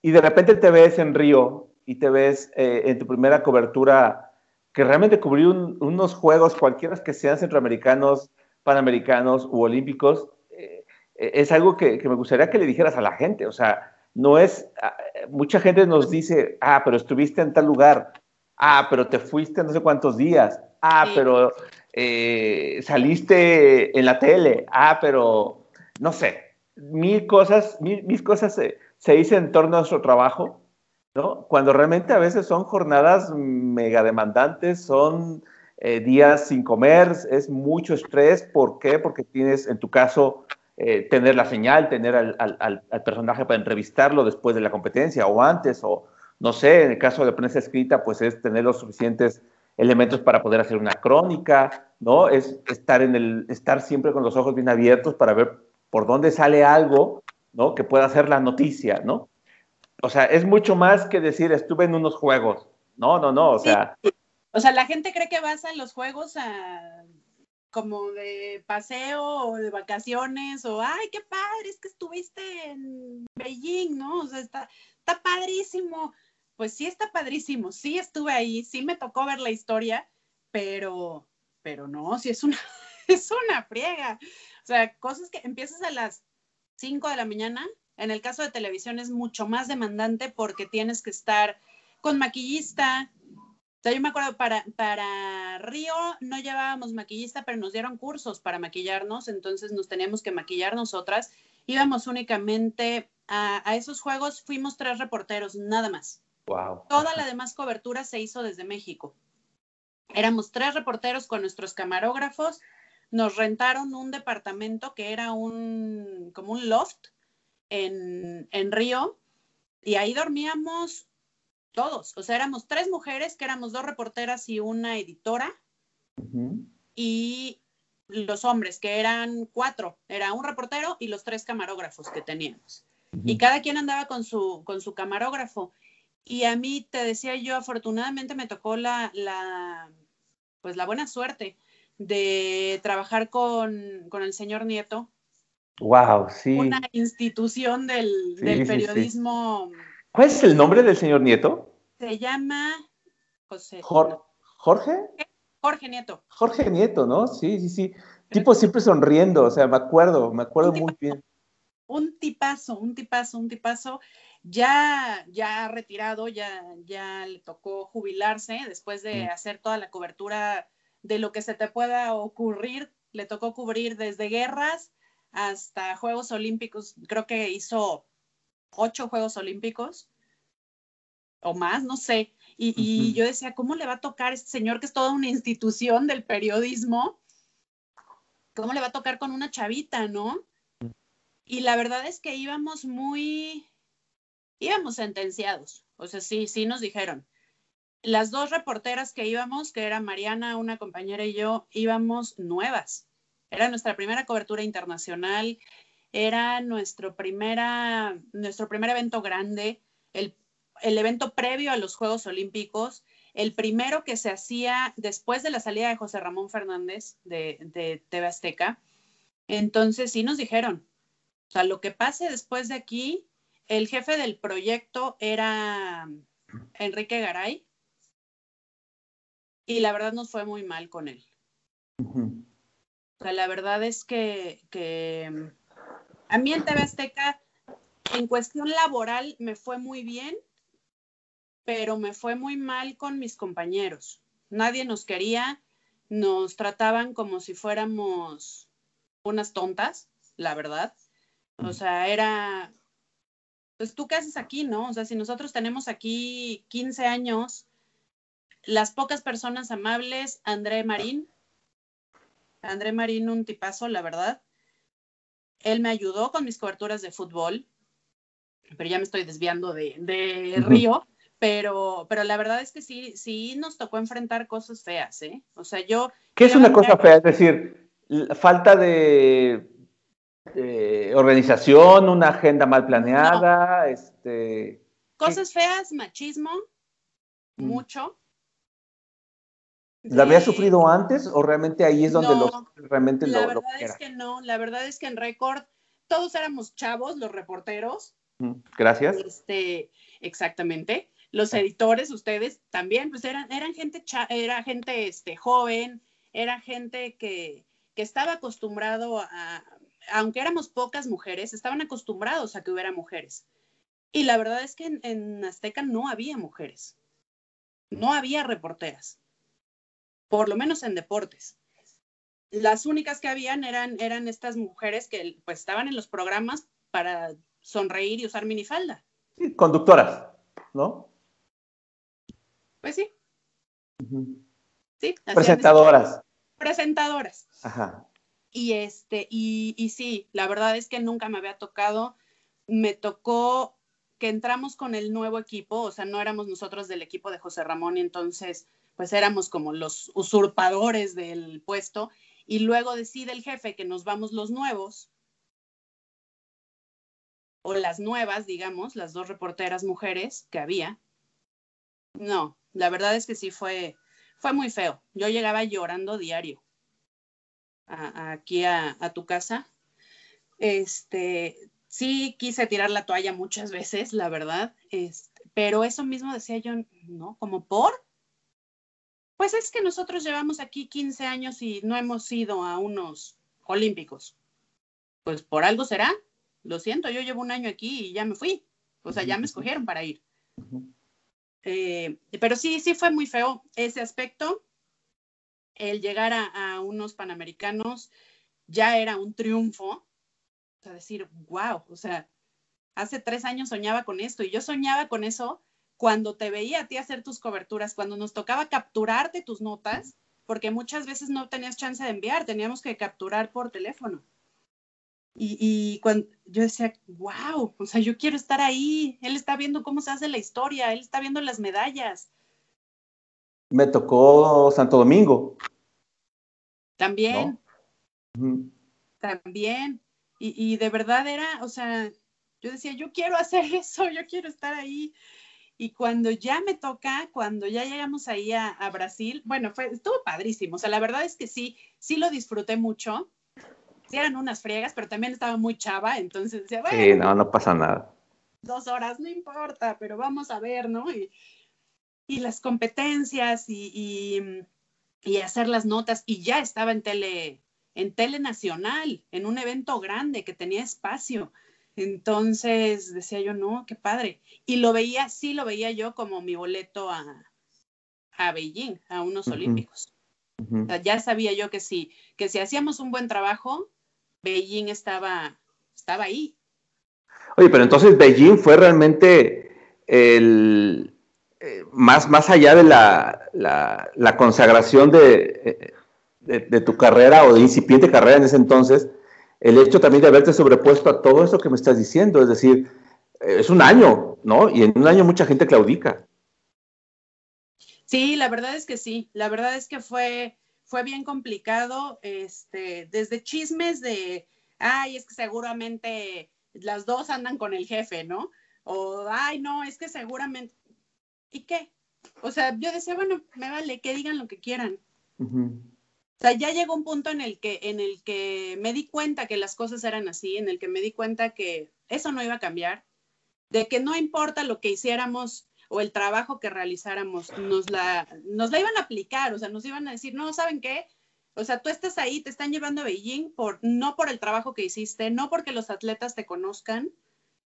Y de repente te ves en Río y te ves eh, en tu primera cobertura que realmente cubrió unos juegos, cualquiera que sean centroamericanos, panamericanos u olímpicos, eh, es algo que, que, me gustaría que le dijeras a la gente. O sea, no es, ah, mucha gente nos dice, ah, pero estuviste en tal lugar, ah, pero te fuiste no sé cuántos días, ah, pero eh, saliste en la tele, ah, pero no sé, mil cosas, mil, cosas se, se dicen en torno a nuestro trabajo, ¿no? Cuando realmente a veces son jornadas mega demandantes, son eh, días sin comer, es mucho estrés, ¿por qué? Porque tienes, en tu caso, eh, tener la señal, tener al, al, al, personaje para entrevistarlo después de la competencia o antes, o no sé, en el caso de prensa escrita, pues es tener los suficientes elementos para poder hacer una crónica, ¿no? Es estar, en el, estar siempre con los ojos bien abiertos para ver por dónde sale algo, ¿no? Que pueda hacer la noticia, ¿no? O sea, es mucho más que decir estuve en unos juegos. No, no, no, o sea. O sea, la gente cree que vas a los juegos a como de paseo o de vacaciones o ay, qué padre, es que estuviste en Beijing, ¿no? O sea, está, está padrísimo. Pues sí está padrísimo, sí estuve ahí, sí me tocó ver la historia, pero, pero no, sí es una, es una friega. O sea, cosas que empiezas a las 5 de la mañana, en el caso de televisión es mucho más demandante porque tienes que estar con maquillista, o sea, yo me acuerdo, para, para Río no llevábamos maquillista, pero nos dieron cursos para maquillarnos, entonces nos teníamos que maquillar nosotras. Íbamos únicamente a, a esos juegos, fuimos tres reporteros, nada más. Wow. Toda la demás cobertura se hizo desde México. Éramos tres reporteros con nuestros camarógrafos. Nos rentaron un departamento que era un como un loft en, en Río y ahí dormíamos todos. O sea, éramos tres mujeres, que éramos dos reporteras y una editora. Y los hombres, que eran cuatro. Era un reportero y los tres camarógrafos que teníamos. Y cada quien andaba con su, con su camarógrafo. Y a mí, te decía yo, afortunadamente me tocó la, la pues la buena suerte de trabajar con, con el señor Nieto. Wow, sí. Una institución del, del periodismo. ¿Cuál es el nombre del señor Nieto? Se llama José. Jorge. Jorge Nieto. Jorge Nieto, ¿no? Sí, sí, sí. tipo siempre sonriendo, o sea, me acuerdo, me acuerdo muy bien. Un tipazo, un tipazo, un tipazo. Ya, ya retirado, ya, ya le tocó jubilarse después de mm. hacer toda la cobertura de lo que se te pueda ocurrir. Le tocó cubrir desde guerras hasta Juegos Olímpicos. Creo que hizo ocho Juegos Olímpicos o más, no sé. Y, yo decía, ¿cómo le va a tocar a este señor que es toda una institución del periodismo? ¿Cómo le va a tocar con una chavita, no? Y la verdad es que íbamos muy, íbamos sentenciados. O sea, sí, sí nos dijeron. Las dos reporteras que íbamos, que era Mariana, una compañera y yo, íbamos nuevas. Era nuestra primera cobertura internacional, era nuestro, primera, nuestro primer evento grande, el, evento previo a los Juegos Olímpicos, el primero que se hacía después de la salida de José Ramón Fernández de, de TV Azteca. Entonces sí nos dijeron, o sea, lo que pase después de aquí, el jefe del proyecto era Enrique Garay y la verdad nos fue muy mal con él. O sea, la verdad es que, que a mí en TV Azteca, en cuestión laboral, me fue muy bien, pero me fue muy mal con mis compañeros. Nadie nos quería, nos trataban como si fuéramos unas tontas, la verdad. O sea, era, pues tú qué haces aquí, ¿no? O sea, si nosotros tenemos aquí 15 años, las pocas personas amables, André Marín, André Marín, un tipazo, la verdad. Él me ayudó con mis coberturas de fútbol, pero ya me estoy desviando de, Río, pero, pero la verdad es que sí, sí nos tocó enfrentar cosas feas, ¿eh? O sea, yo... ¿Qué es una cosa fea? Es decir, falta de, organización, una agenda mal planeada, este... Cosas feas, machismo, mm. mucho. ¿La había sufrido antes o realmente ahí es donde los, realmente la verdad es que no, la verdad es que en récord todos éramos chavos, los reporteros. Mm, gracias. Este, exactamente. Los editores, ustedes también, pues eran, eran gente, era gente este, joven, era gente que, que estaba acostumbrado a, aunque éramos pocas mujeres, estaban acostumbrados a que hubiera mujeres. Y la verdad es que en, Azteca no había mujeres, no había reporteras, por lo menos en deportes. Las únicas que habían eran, eran estas mujeres que pues estaban en los programas para sonreír y usar minifalda. Sí, conductoras, ¿no? Pues sí. Sí. Presentadoras. Presentadoras. Ajá. Y este, y, y sí, la verdad es que nunca me había tocado. Me tocó que entramos con el nuevo equipo, o sea, no éramos nosotros del equipo de José Ramón y entonces pues éramos como los usurpadores del puesto y luego decide el jefe que nos vamos los nuevos o las nuevas, digamos, las dos reporteras mujeres que había. No, la verdad es que sí fue, fue muy feo. Yo llegaba llorando diario aquí a, a, tu casa. Este, sí quise tirar la toalla muchas veces, la verdad, este, pero eso mismo decía yo, ¿no? Como por. Pues es que nosotros llevamos aquí 15 años y no hemos ido a unos olímpicos. Pues por algo será. Lo siento, yo llevo un año aquí y ya me fui. O sea, ya me escogieron para ir. Eh, pero sí, sí fue muy feo ese aspecto. El llegar a unos panamericanos ya era un triunfo a decir, wow, o sea, hace tres años soñaba con esto y yo soñaba con eso cuando te veía a ti hacer tus coberturas, cuando nos tocaba capturarte tus notas, porque muchas veces no tenías chance de enviar, teníamos que capturar por teléfono. Y, y, cuando yo decía, wow, o sea, yo quiero estar ahí, él está viendo cómo se hace la historia, él está viendo las medallas. Me tocó Santo Domingo. También. También. Y, de verdad era, o sea, yo decía, yo quiero hacer eso, yo quiero estar ahí. Y cuando ya me toca, cuando ya llegamos ahí a, Brasil, bueno, fue, estuvo padrísimo. O sea, la verdad es que sí, sí lo disfruté mucho. Sí eran unas friegas, pero también estaba muy chava, entonces decía, bueno. Sí, no, no pasa nada. Dos horas, no importa, pero vamos a ver, ¿no? Y, y las competencias y, y, y, hacer las notas. Y ya estaba en tele, en Telenacional, en un evento grande que tenía espacio. Entonces decía yo, no, qué padre. Y lo veía, sí lo veía yo como mi boleto a, a Beijing, a unos Olímpicos. ya sabía yo que si, que si hacíamos un buen trabajo, Beijing estaba, estaba ahí. Oye, pero entonces Beijing fue realmente el, eh, más, más allá de la, la, consagración de, eh, de, tu carrera o de incipiente carrera en ese entonces, el hecho también de haberte sobrepuesto a todo eso que me estás diciendo, es decir, es un año, ¿no? Y en un año mucha gente claudica. Sí, la verdad es que sí, la verdad es que fue, fue bien complicado, este, desde chismes de, ay, es que seguramente las dos andan con el jefe, ¿no? O, ay, no, es que seguramente, ¿y qué? O sea, yo decía, bueno, me vale, que digan lo que quieran. Sea, ya llegó un punto en el que, en el que me di cuenta que las cosas eran así, en el que me di cuenta que eso no iba a cambiar, de que no importa lo que hiciéramos o el trabajo que realizáramos, nos la, nos la iban a aplicar, o sea, nos iban a decir, no, ¿saben qué? O sea, tú estás ahí, te están llevando a Beijing por, no por el trabajo que hiciste, no porque los atletas te conozcan,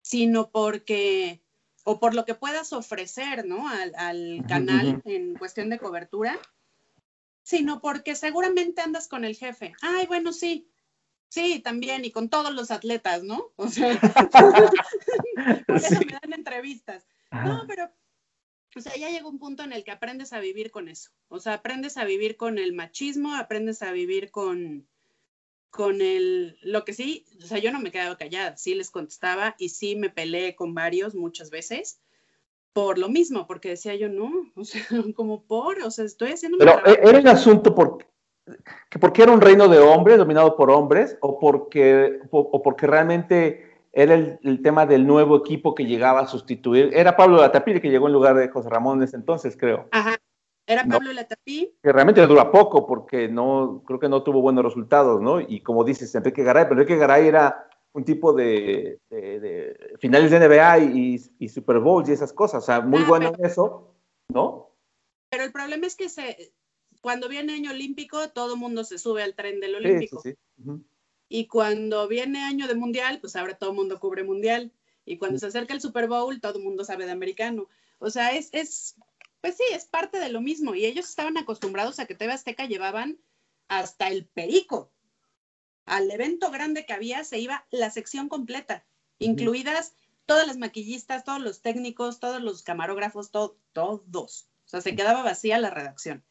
sino porque, o por lo que puedas ofrecer, ¿no? Al, al canal en cuestión de cobertura sino porque seguramente andas con el jefe. Ay, bueno, sí, sí, también, y con todos los atletas, ¿no? O sea, por eso me dan entrevistas. No, pero, o sea, ya llega un punto en el que aprendes a vivir con eso. O sea, aprendes a vivir con el machismo, aprendes a vivir con, con el, lo que sí, o sea, yo no me quedaba callada, sí les contestaba y sí me peleé con varios muchas veces, por lo mismo, porque decía yo, no, o sea, como por, o sea, estoy haciendo... Pero eh, era un asunto por, que porque era un reino de hombres, dominado por hombres, o porque, o, porque realmente era el, tema del nuevo equipo que llegaba a sustituir. Era Pablo Latapí que llegó en lugar de José Ramón en ese entonces, creo. Ajá, era Pablo Latapí. Que realmente dura poco porque no, creo que no tuvo buenos resultados, ¿no? Y como dices, Enrique Garay, pero Enrique Garay era un tipo de, finales de NBA y, Super Bowl y esas cosas. O sea, muy ah, bueno en eso, ¿no? Pero el problema es que se, cuando viene año olímpico, todo el mundo se sube al tren del olímpico. Sí, sí, Y cuando viene año de mundial, pues ahora todo el mundo cubre mundial. Y cuando se acerca el Super Bowl, todo el mundo sabe de americano. O sea, es, es, pues sí, es parte de lo mismo. Y ellos estaban acostumbrados a que TV Azteca llevaban hasta el perico. Al evento grande que había se iba la sección completa, incluidas todas las maquillistas, todos los técnicos, todos los camarógrafos, todos. O sea, se quedaba vacía la redacción.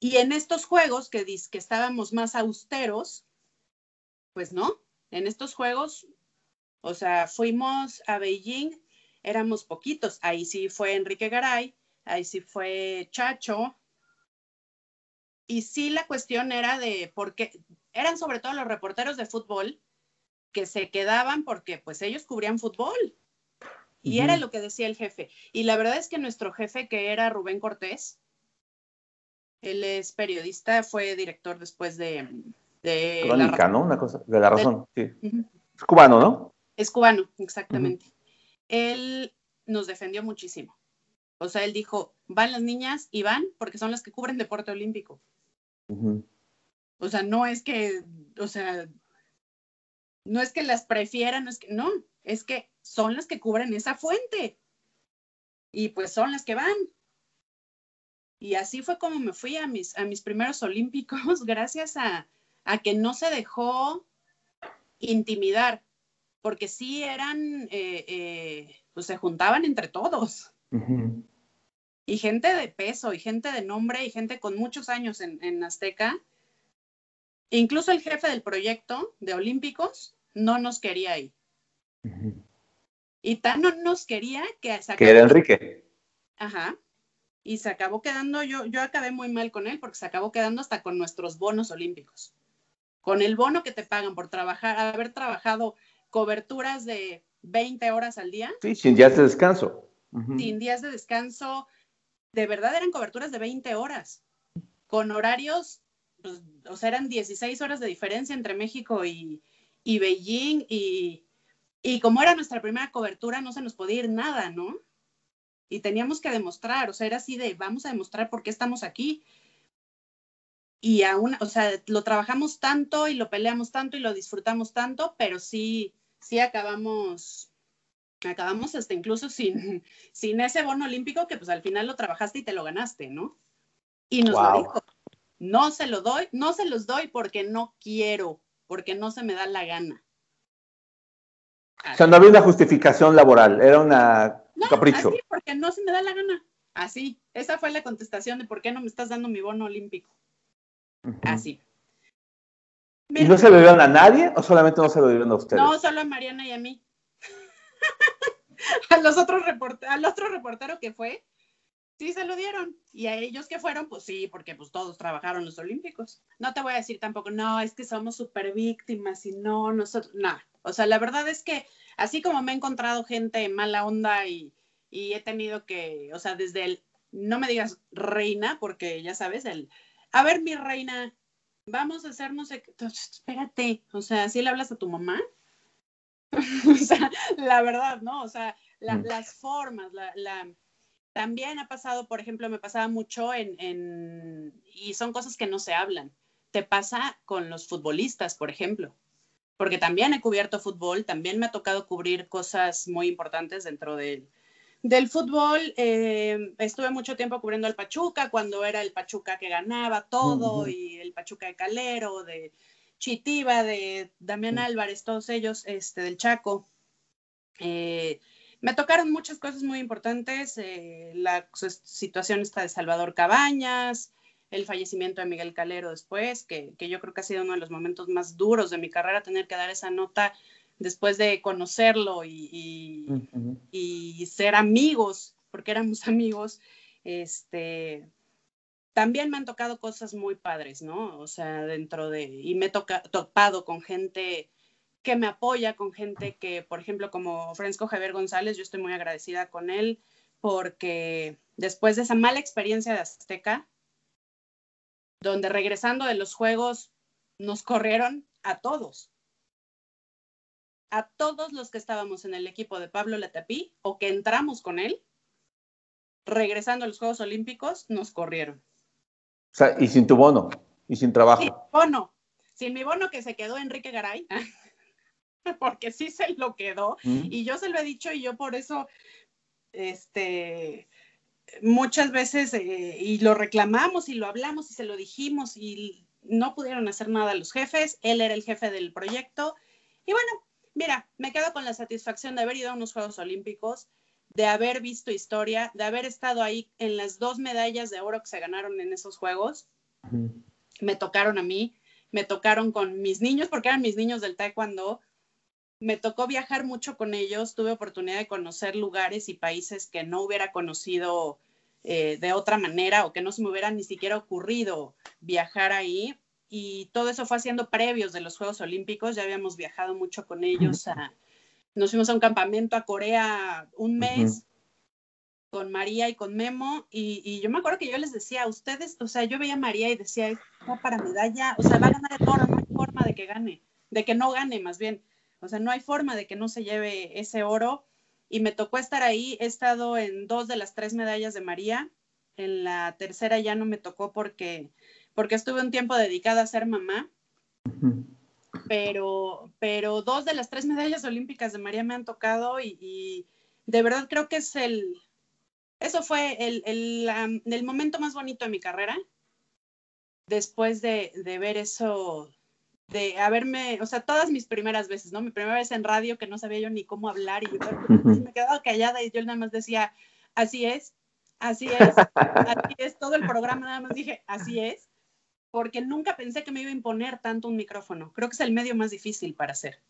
Y en estos juegos que, que estábamos más austeros, pues no, en estos juegos, o sea, fuimos a Beijing, éramos poquitos. Ahí sí fue Enrique Garay, ahí sí fue Chacho. Y sí la cuestión era de, porque eran sobre todo los reporteros de fútbol que se quedaban porque pues ellos cubrían fútbol. Y era lo que decía el jefe. Y la verdad es que nuestro jefe, que era Rubén Cortés, él es periodista, fue director después de... de Crónica, ¿no? Una cosa, de la razón, sí. Es cubano, ¿no? Es cubano, exactamente. Él nos defendió muchísimo. O sea, él dijo, van las niñas y van porque son las que cubren deporte olímpico. O sea, no es que, o sea, no es que las prefieran, no es que, no, es que son las que cubren esa fuente. Y pues son las que van. Y así fue como me fui a mis, a mis primeros olímpicos, gracias a, a que no se dejó intimidar, porque sí eran, eh, eh, pues se juntaban entre todos. Y gente de peso, y gente de nombre, y gente con muchos años en, en Azteca. Incluso el jefe del proyecto de Olímpicos no nos quería ahí. Y tan no nos quería que... que era Enrique. Ajá. Y se acabó quedando, yo, yo acabé muy mal con él porque se acabó quedando hasta con nuestros bonos olímpicos. Con el bono que te pagan por trabajar, haber trabajado coberturas de 20 horas al día. Sí, sin días de descanso. Sin días de descanso. De verdad eran coberturas de 20 horas. Con horarios, pues, o sea, eran 16 horas de diferencia entre México y, y Beijing y, y como era nuestra primera cobertura no se nos podía ir nada, ¿no? Y teníamos que demostrar, o sea, era así de, vamos a demostrar por qué estamos aquí. Y aún, o sea, lo trabajamos tanto y lo peleamos tanto y lo disfrutamos tanto, pero sí, sí acabamos, acabamos hasta incluso sin, sin ese bono olímpico que pues al final lo trabajaste y te lo ganaste, ¿no? Y nos lo dijo, no se lo doy, no se los doy porque no quiero, porque no se me da la gana. O sea, no había una justificación laboral, era una capricho. Así, porque no se me da la gana. Así, esa fue la contestación de por qué no me estás dando mi bono olímpico. Así. ¿Y no se lo dieron a nadie o solamente no se lo dieron a ustedes? No, solo a Mariana y a mí. a los otros al otro reportero que fue, Sí, se lo dieron. Y a ellos que fueron, pues sí, porque pues todos trabajaron los Olímpicos. No te voy a decir tampoco, no, es que somos súper víctimas y no, nosotros, no. O sea, la verdad es que así como me he encontrado gente mala onda y, y he tenido que, o sea, desde el, no me digas reina, porque ya sabes, el, a ver, mi reina, vamos a hacer no sé espérate, o sea, si le hablas a tu mamá? o sea, la verdad, ¿no? O sea, mm. las formas, la, la también ha pasado, por ejemplo, me pasaba mucho en, y son cosas que no se hablan. Te pasa con los futbolistas, por ejemplo, porque también he cubierto fútbol, también me ha tocado cubrir cosas muy importantes dentro del, del fútbol. Eh, estuve mucho tiempo cubriendo al Pachuca, cuando era el Pachuca que ganaba todo, y el Pachuca de Calero, de Chitiba, de Damián Álvarez, todos ellos, este, del Chaco. Eh, me tocaron muchas cosas muy importantes, eh, la situación está de Salvador Cabañas, el fallecimiento de Miguel Calero después, que, yo creo que ha sido uno de los momentos más duros de mi carrera, tener que dar esa nota después de conocerlo y, y, ser amigos, porque éramos amigos, este, también me han tocado cosas muy padres, ¿no? O sea, dentro de, y me he topado con gente que me apoya con gente que, por ejemplo, como Francisco Javier González, yo estoy muy agradecida con él porque después de esa mala experiencia de Azteca, donde regresando de los juegos nos corrieron a todos, a todos los que estábamos en el equipo de Pablo Latapí o que entramos con él, regresando a los Juegos Olímpicos, nos corrieron. O sea, y sin tu bono, y sin trabajo. Sin bono, sin mi bono que se quedó Enrique Garay. porque sí se lo quedó. Y yo se lo he dicho y yo por eso, este, muchas veces, eh, y lo reclamamos y lo hablamos y se lo dijimos y no pudieron hacer nada los jefes, él era el jefe del proyecto. Y bueno, mira, me quedo con la satisfacción de haber ido a unos Juegos Olímpicos, de haber visto historia, de haber estado ahí en las dos medallas de oro que se ganaron en esos Juegos. Me tocaron a mí, me tocaron con mis niños, porque eran mis niños del taekwondo. Me tocó viajar mucho con ellos, tuve oportunidad de conocer lugares y países que no hubiera conocido eh, de otra manera o que no se me hubiera ni siquiera ocurrido viajar ahí. Y todo eso fue haciendo previos de los Juegos Olímpicos, ya habíamos viajado mucho con ellos. nos fuimos a un campamento a Corea un mes con María y con Memo, y, yo me acuerdo que yo les decía a ustedes, o sea, yo veía a María y decía, va para medalla, o sea, va a ganar el oro, no hay forma de que gane, de que no gane más bien, o sea, no hay forma de que no se lleve ese oro, y me tocó estar ahí, he estado en dos de las tres medallas de María, en la tercera ya no me tocó porque, porque estuve un tiempo dedicada a ser mamá, pero, pero dos de las tres medallas olímpicas de María me han tocado y de verdad creo que es el, eso fue el, el, momento más bonito de mi carrera. Después de, ver eso, de haberme, o sea, todas mis primeras veces, ¿no? Mi primera vez en radio que no sabía yo ni cómo hablar y me quedaba callada y yo nada más decía, así es, así es, así es, todo el programa nada más dije, así es, porque nunca pensé que me iba a imponer tanto un micrófono. Creo que es el medio más difícil para hacer.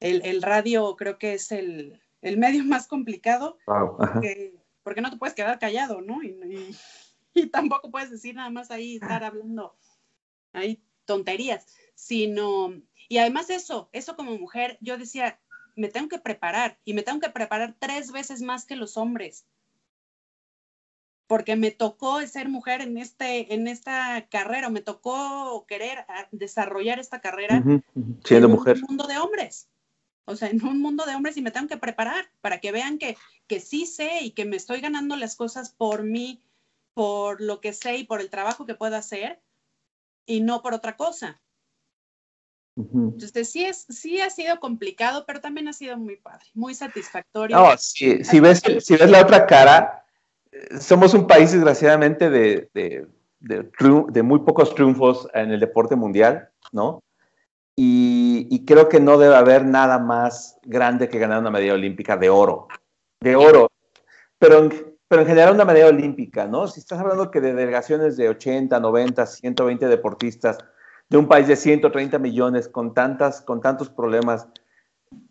El, el radio creo que es el, el medio más complicado, porque, no te puedes quedar callado, ¿no? Y, tampoco puedes decir nada más ahí, estar hablando ahí tonterías, sino, y además eso, eso como mujer, yo decía, me tengo que preparar y me tengo que preparar tres veces más que los hombres. Porque me tocó ser mujer en este en esta carrera, me tocó querer ah, desarrollar esta carrera siendo mujer. En un mundo de hombres. O sea, en un mundo de hombres y me tengo que preparar para que vean que, que sí sé y que me estoy ganando las cosas por mí, por lo que sé y por el trabajo que puedo hacer y no por otra cosa. Entonces sí, es, sí ha sido complicado, pero también ha sido muy padre, muy satisfactorio. No, si, si ves, si ves la otra cara, eh, somos un país desgraciadamente de, de, de muy pocos triunfos en el deporte mundial, ¿no? Y, creo que no debe haber nada más grande que ganar una medalla olímpica de oro. De oro. Pero pero en general una medalla olímpica, ¿no? Si estás hablando que de delegaciones de 80, 90, 120 deportistas, de un país de 130 millones con, tantas, con tantos problemas,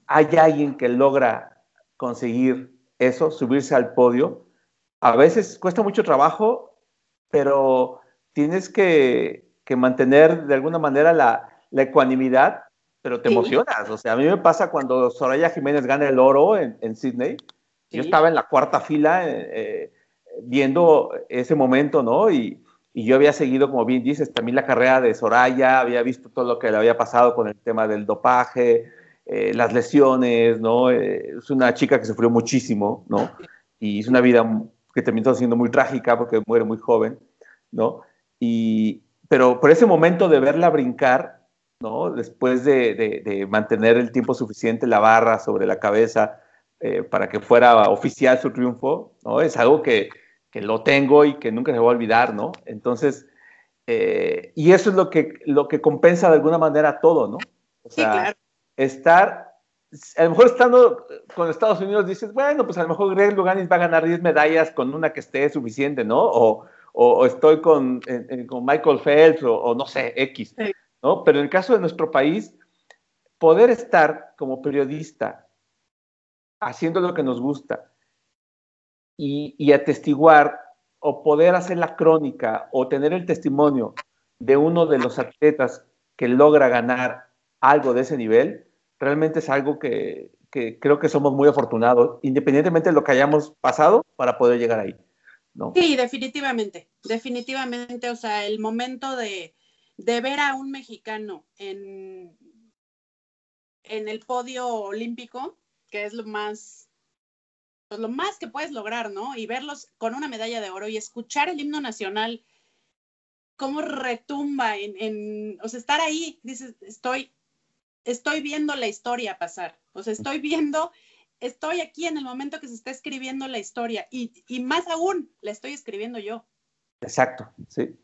hay alguien que logra conseguir eso, subirse al podio. A veces cuesta mucho trabajo, pero tienes que, que mantener de alguna manera la, la ecuanimidad, pero te emocionas. O sea, a mí me pasa cuando Soraya Jiménez gana el oro en, en Sydney. Yo estaba en la cuarta fila eh, eh, viendo ese momento, ¿no? Y, y, yo había seguido, como bien dices, también la carrera de Soraya, había visto todo lo que le había pasado con el tema del dopaje, eh, las lesiones, ¿no? es una chica que sufrió muchísimo, ¿no? Y es una vida que terminó siendo muy trágica porque muere muy joven, ¿no? Y, pero por ese momento de verla brincar, ¿no? Después de, mantener el tiempo suficiente la barra sobre la cabeza eh, para que fuera oficial su triunfo, ¿no? Es algo que, lo tengo y que nunca se va a olvidar, ¿no? Entonces, eh, y eso es lo que, lo que compensa de alguna manera todo, ¿no? O sea, estar, a lo mejor estando con Estados Unidos dices, bueno, pues a lo mejor Greg Luganis va a ganar 10 medallas con una que esté suficiente, ¿no? O, estoy con, con Michael Phelps o, no sé, X. ¿no? Pero en el caso de nuestro país, poder estar como periodista haciendo lo que nos gusta y, atestiguar o poder hacer la crónica o tener el testimonio de uno de los atletas que logra ganar algo de ese nivel, realmente es algo que, creo que somos muy afortunados, independientemente de lo que hayamos pasado, para poder llegar ahí. ¿no? Sí, definitivamente, definitivamente, o sea, el momento de, ver a un mexicano en el podio olímpico, que es lo más, pues lo más que puedes lograr, ¿no? Y verlos con una medalla de oro y escuchar el himno nacional, cómo retumba en, en o sea, estar ahí, dices, estoy estoy viendo la historia pasar, o sea, estoy viendo, estoy aquí en el momento que se está escribiendo la historia y, y más aún, la estoy escribiendo yo. Exacto, sí.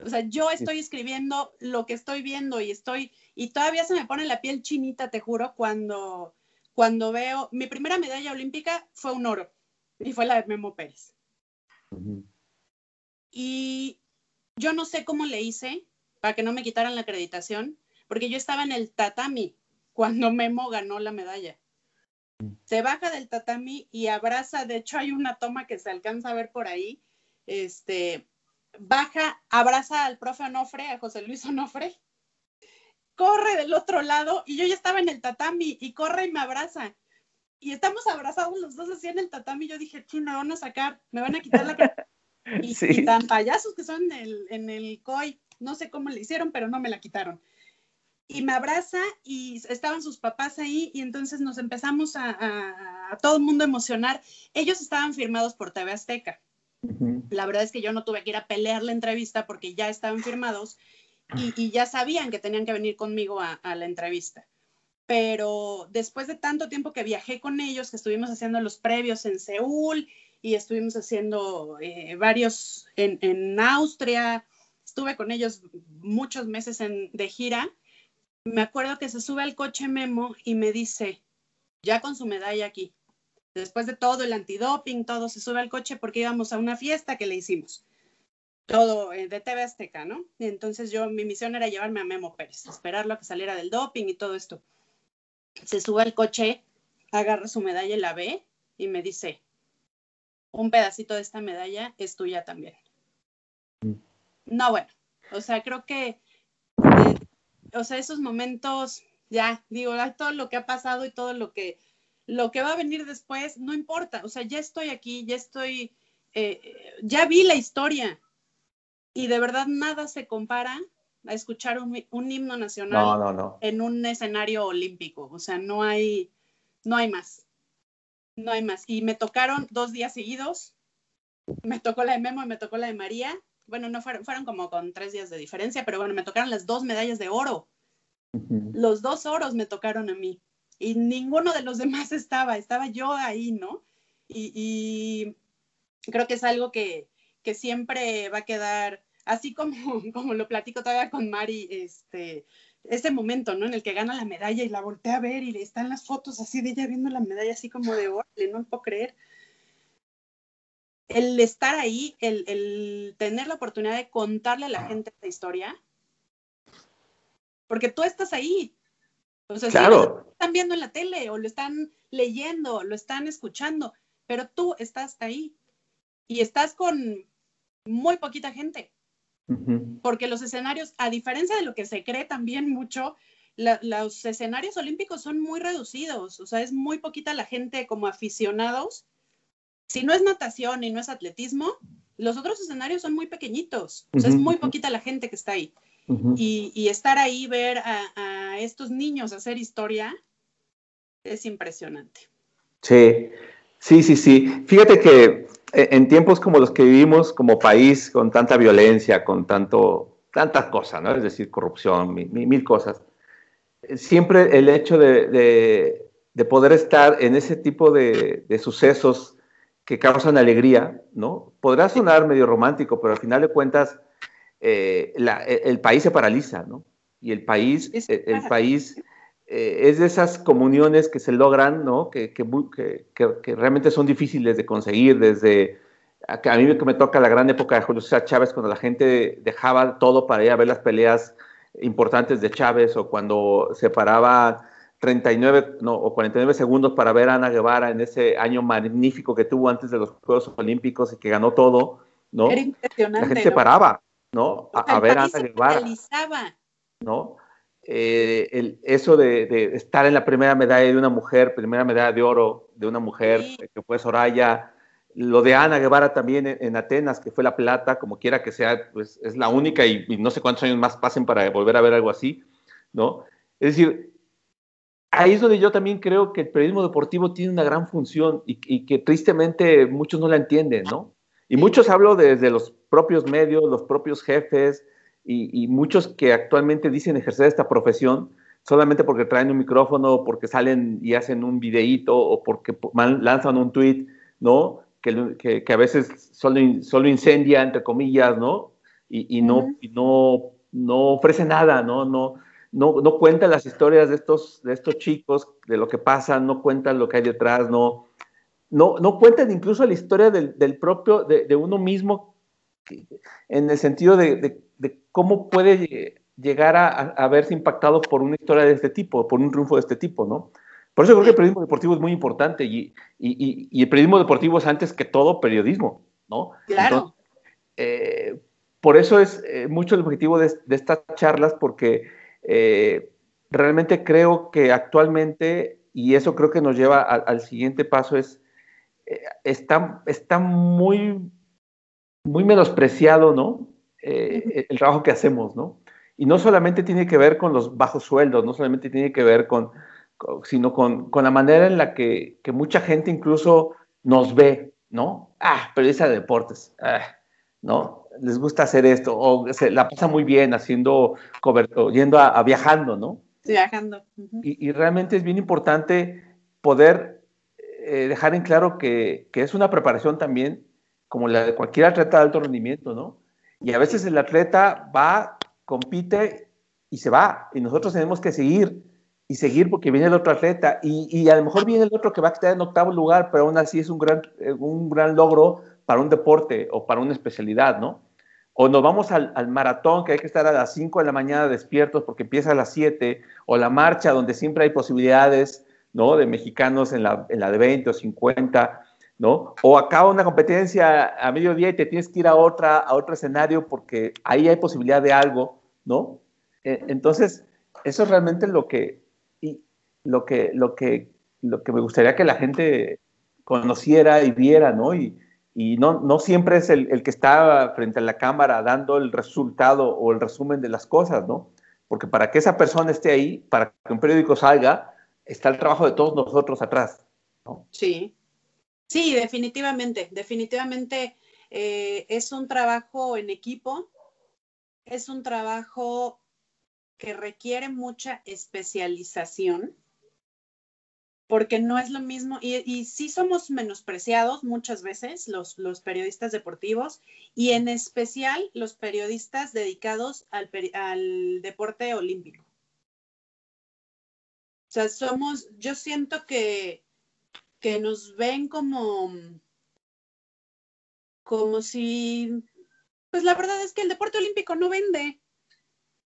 O sea, yo estoy escribiendo lo que estoy viendo y estoy, y todavía se me pone la piel chinita, te juro, cuando, cuando veo, mi primera medalla olímpica fue un oro y fue la de Memo Pérez. Y yo no sé cómo le hice para que no me quitaran la acreditación, porque yo estaba en el tatami cuando Memo ganó la medalla. Se baja del tatami y abraza, de hecho hay una toma que se alcanza a ver por ahí, este, baja, abraza al profe Onofre, a José Luis Onofre, corre del otro lado y yo ya estaba en el tatami y corre y me abraza. Y estamos abrazados los dos así en el tatami. Yo dije, sí, me van a sacar, me van a quitar la y, y, tan payasos que son en el, en el COI. No sé cómo le hicieron, pero no me la quitaron. Y me abraza y estaban sus papás ahí y entonces nos empezamos a, a, a todo el mundo emocionar. Ellos estaban firmados por TV Azteca. La verdad es que yo no tuve que ir a pelear la entrevista porque ya estaban firmados y, ya sabían que tenían que venir conmigo a, la entrevista. Pero después de tanto tiempo que viajé con ellos, que estuvimos haciendo los previos en Seúl y estuvimos haciendo eh, varios en, en, Austria, estuve con ellos muchos meses en, de gira, me acuerdo que se sube al coche Memo y me dice, ya con su medalla aquí, después de todo el antidoping, todo se sube al coche porque íbamos a una fiesta que le hicimos. Todo eh, de TV Azteca, ¿no? Y entonces yo, mi misión era llevarme a Memo Pérez, esperarlo a que saliera del doping y todo esto. Se sube al coche, agarra su medalla y la ve y me dice, un pedacito de esta medalla es tuya también. No, bueno, o sea, creo que, eh, o sea, esos momentos, ya, digo, todo lo que ha pasado y todo lo que lo que va a venir después no importa, o sea, ya estoy aquí, ya estoy, eh, ya vi la historia y de verdad nada se compara a escuchar un, un himno nacional no, no, no. en un escenario olímpico, o sea, no hay, no hay más, no hay más. Y me tocaron dos días seguidos, me tocó la de Memo y me tocó la de María, bueno, no fueron, fueron como con tres días de diferencia, pero bueno, me tocaron las dos medallas de oro. Uh -huh. Los dos oros me tocaron a mí y ninguno de los demás estaba, estaba yo ahí, ¿no? Y, y creo que es algo que, que, siempre va a quedar, así como, como lo platico todavía con Mari, este, ese momento, ¿no? En el que gana la medalla y la voltea a ver y le están las fotos así de ella viendo la medalla así como de órale, no lo puedo creer. El estar ahí, el, el tener la oportunidad de contarle a la gente esta historia, porque tú estás ahí, o sea, claro. lo están viendo en la tele o lo están leyendo, lo están escuchando, pero tú estás ahí y estás con muy poquita gente. Uh -huh. Porque los escenarios, a diferencia de lo que se cree también mucho, la, los escenarios olímpicos son muy reducidos, o sea, es muy poquita la gente como aficionados. Si no es natación y no es atletismo, los otros escenarios son muy pequeñitos, o sea, uh -huh. es muy poquita la gente que está ahí. Uh -huh. y, y, estar ahí, ver a, a, estos niños hacer historia, es impresionante. Sí, sí, sí, sí. Fíjate que en tiempos como los que vivimos como país, con tanta violencia, con tanto, tantas cosas, ¿no? Es decir, corrupción, mil, mil cosas, siempre el hecho de, de, de, poder estar en ese tipo de, de sucesos que causan alegría, ¿no? Podrá sonar medio romántico, pero al final de cuentas eh, la, el país se paraliza, ¿no? Y el país, el, el país eh, es de esas comuniones que se logran, ¿no? Que, que, que, que, realmente son difíciles de conseguir desde... A, a mí me toca la gran época de Julio César Chávez, cuando la gente dejaba todo para ir a ver las peleas importantes de Chávez, o cuando se paraba 39 no, o 49 segundos para ver a Ana Guevara en ese año magnífico que tuvo antes de los Juegos Olímpicos y que ganó todo, ¿no? Era impresionante. La gente se paraba. ¿no? Sea, a, ver a Ana Guevara. ¿no? Eh, el, eso de, de, estar en la primera medalla de una mujer, primera medalla de oro de una mujer, sí. que fue Soraya, lo de Ana Guevara también en, en, Atenas, que fue la plata, como quiera que sea, pues es la única y, y, no sé cuántos años más pasen para volver a ver algo así, ¿no? Es decir, ahí es donde yo también creo que el periodismo deportivo tiene una gran función y, y que tristemente muchos no la entienden, ¿no? Y muchos hablo desde los propios medios, los propios jefes y, y, muchos que actualmente dicen ejercer esta profesión, solamente porque traen un micrófono, porque salen y hacen un videíto o porque lanzan un tweet, ¿no? Que, que, a veces solo, solo incendia, entre comillas, ¿no? Y, y no, y no, no ofrece nada, ¿no? No, no, no cuentan las historias de estos, de estos chicos, de lo que pasa, no cuentan lo que hay detrás, no, no, no cuentan incluso la historia del, del propio, de, de, uno mismo, en el sentido de, de cómo puede llegar a, a, verse impactado por una historia de este tipo, por un triunfo de este tipo, ¿no? Por eso creo que el periodismo deportivo es muy importante y, y, y el periodismo deportivo es antes que todo periodismo, ¿no? Claro. eh, por eso es eh, mucho el objetivo de, de estas charlas, porque eh, realmente creo que actualmente, y eso creo que nos lleva a, al siguiente paso, es, está, está muy, muy menospreciado, ¿no? Eh, el trabajo que hacemos, ¿no? Y no solamente tiene que ver con los bajos sueldos, no solamente tiene que ver con, con sino con, con, la manera en la que, que, mucha gente incluso nos ve, ¿no? Ah, periodista de deportes, ah, ¿no? Les gusta hacer esto, o se la pasa muy bien haciendo, coberto, yendo a, a, viajando, ¿no? Viajando. Uh -huh. y, y, realmente es bien importante poder eh, dejar en claro que, que, es una preparación también como la de cualquier atleta de alto rendimiento, ¿no? Y a veces el atleta va compite y se va. Y nosotros tenemos que seguir y seguir porque viene el otro atleta. Y, y, a lo mejor viene el otro que va a quedar en octavo lugar, pero aún así es un gran, un gran logro para un deporte o para una especialidad, ¿no? O nos vamos al, al maratón, que hay que estar a las 5 de la mañana despiertos porque empieza a las 7, o la marcha, donde siempre hay posibilidades, ¿no? De mexicanos en la, en la de 20 o 50, ¿no? O acaba una competencia a mediodía y te tienes que ir a, otra, a otro escenario porque ahí hay posibilidad de algo, ¿no? Entonces, eso es realmente lo que, y lo que, lo que, lo que me gustaría que la gente conociera y viera, ¿no? Y, y no, no siempre es el, el, que está frente a la cámara dando el resultado o el resumen de las cosas, ¿no? Porque para que esa persona esté ahí, para que un periódico salga, está el trabajo de todos nosotros atrás. Sí, Sí, definitivamente, definitivamente eh, es un trabajo en equipo, es un trabajo que requiere mucha especialización, porque no es lo mismo, y, y sí somos menospreciados muchas veces los, los, periodistas deportivos, y en especial los periodistas dedicados al, al deporte olímpico. O sea, somos, yo siento que que nos ven como, como si, pues la verdad es que el deporte olímpico no vende.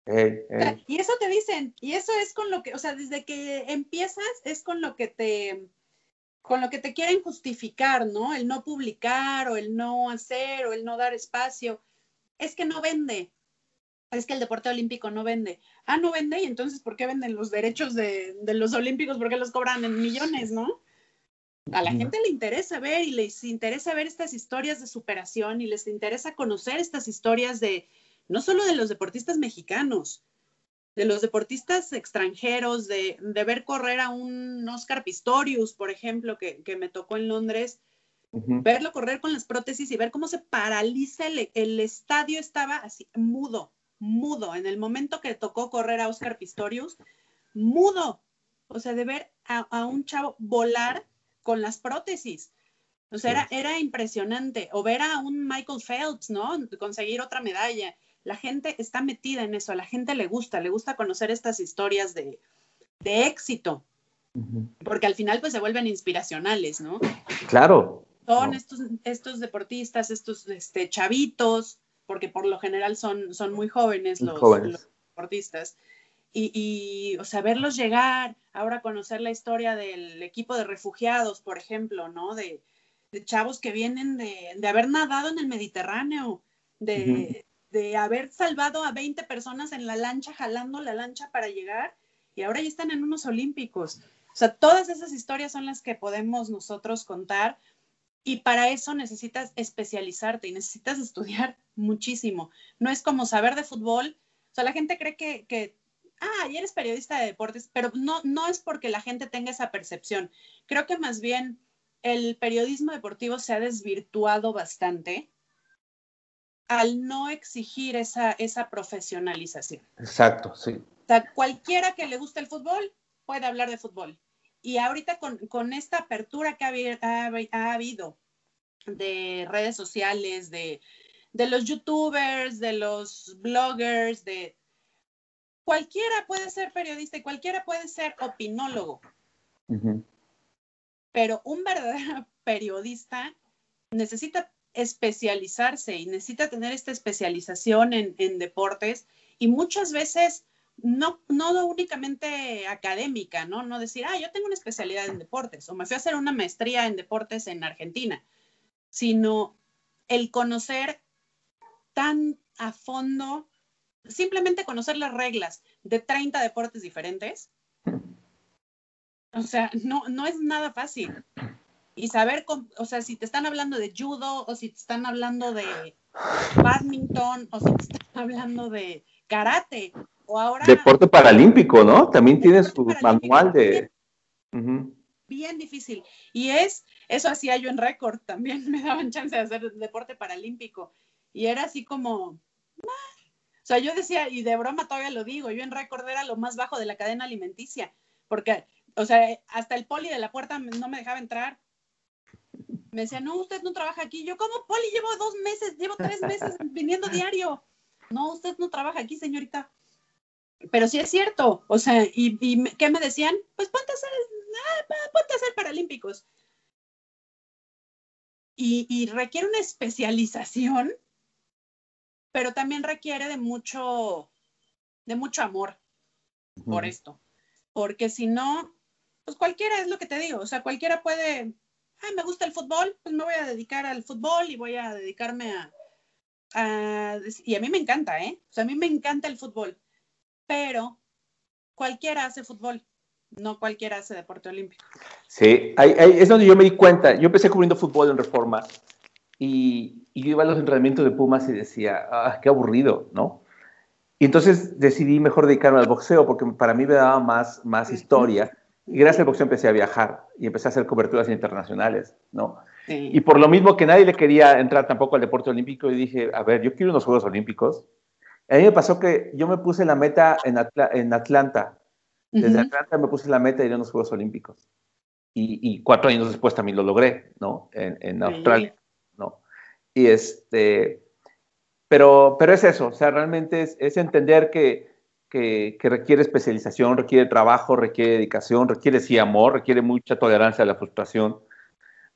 Hey, hey. Y eso te dicen, y eso es con lo que, o sea, desde que empiezas es con lo que te, con lo que te quieren justificar, ¿no? El no publicar o el no hacer o el no dar espacio. Es que no vende. Es que el deporte olímpico no vende. Ah, no vende, y entonces, ¿por qué venden los derechos de, de los olímpicos? ¿Por qué los cobran en millones, no? A la gente le interesa ver y les interesa ver estas historias de superación y les interesa conocer estas historias de, no solo de los deportistas mexicanos, de los deportistas extranjeros, de, de ver correr a un Oscar Pistorius, por ejemplo, que, que me tocó en Londres, uh -huh. verlo correr con las prótesis y ver cómo se paraliza el, el estadio estaba así, mudo, mudo. En el momento que tocó correr a Oscar Pistorius, mudo. O sea, de ver a, a un chavo volar con las prótesis. O sea, era, era, impresionante. O ver a un Michael Phelps, ¿no? Conseguir otra medalla. La gente está metida en eso, a la gente le gusta, le gusta conocer estas historias de, de éxito. Uh -huh. Porque al final pues se vuelven inspiracionales, ¿no? Claro. Son no. estos, estos deportistas, estos este, chavitos, porque por lo general son, son muy jóvenes los, jóvenes los deportistas. Y, y, o sea, verlos llegar, ahora conocer la historia del equipo de refugiados, por ejemplo, ¿no? De, de chavos que vienen de, de, haber nadado en el Mediterráneo, de, uh -huh. de, haber salvado a 20 personas en la lancha, jalando la lancha para llegar, y ahora ya están en unos olímpicos. O sea, todas esas historias son las que podemos nosotros contar, y para eso necesitas especializarte y necesitas estudiar muchísimo. No es como saber de fútbol. O sea, la gente cree que, que ah, y eres periodista de deportes, pero no, no es porque la gente tenga esa percepción. Creo que más bien el periodismo deportivo se ha desvirtuado bastante al no exigir esa, esa profesionalización. Exacto, sí. sea, cualquiera que le guste el fútbol puede hablar de fútbol. Y ahorita con, esta apertura que ha, habido de redes sociales, de, los youtubers, de los bloggers, de cualquiera puede ser periodista y cualquiera puede ser opinólogo. Pero un verdadero periodista necesita especializarse y necesita tener esta especialización en, en deportes y muchas veces no, no únicamente académica, ¿no? No decir, ah, yo tengo una especialidad en deportes o me fui a hacer una maestría en deportes en Argentina, sino el conocer tan a fondo, simplemente conocer las reglas de 30 deportes diferentes. O sea, no, no es nada fácil. Y saber, o sea, si te están hablando de judo o si te están hablando de badminton o si te están hablando de karate Deporte paralímpico, ¿no? También tiene su manual de... Bien, difícil. Y es, eso hacía yo en récord, también me daban chance de hacer deporte paralímpico. Y era así como... O sea, yo decía, y de broma todavía lo digo, yo en récord era lo más bajo de la cadena alimenticia, porque, o sea, hasta el poli de la puerta no me dejaba entrar. Me decía, no, usted no trabaja aquí. Yo, ¿cómo poli? Llevo dos meses, llevo tres meses viniendo diario. No, usted no trabaja aquí, señorita pero sí es cierto, o sea, ¿y, qué me decían? Pues ponte a hacer, ah, ponte a hacer paralímpicos. Y, requiere una especialización, pero también requiere de mucho, de mucho amor por esto. Porque si no, pues cualquiera es lo que te digo, o sea, cualquiera puede, ah, me gusta el fútbol, pues me voy a dedicar al fútbol y voy a dedicarme a, a, y a mí me encanta, ¿eh? O sea, a mí me encanta el fútbol pero cualquiera hace fútbol, no cualquiera hace deporte olímpico. Sí, es donde yo me di cuenta. Yo empecé cubriendo fútbol en Reforma y, y iba a los entrenamientos de Pumas y decía, ah, qué aburrido, ¿no? Y entonces decidí mejor dedicarme al boxeo porque para mí me daba más, más historia. Y gracias al boxeo empecé a viajar y empecé a hacer coberturas internacionales, ¿no? Y por lo mismo que nadie le quería entrar tampoco al deporte olímpico, y dije, a ver, yo quiero unos Juegos Olímpicos, a mí me pasó que yo me puse la meta en, en Atlanta. Desde Atlanta me puse la meta de ir a los Juegos Olímpicos. Y, cuatro años después también lo logré, ¿no? En, Australia, ¿no? Y este, pero, pero es eso, o sea, realmente es, entender que, que, requiere especialización, requiere trabajo, requiere dedicación, requiere sí amor, requiere mucha tolerancia a la frustración,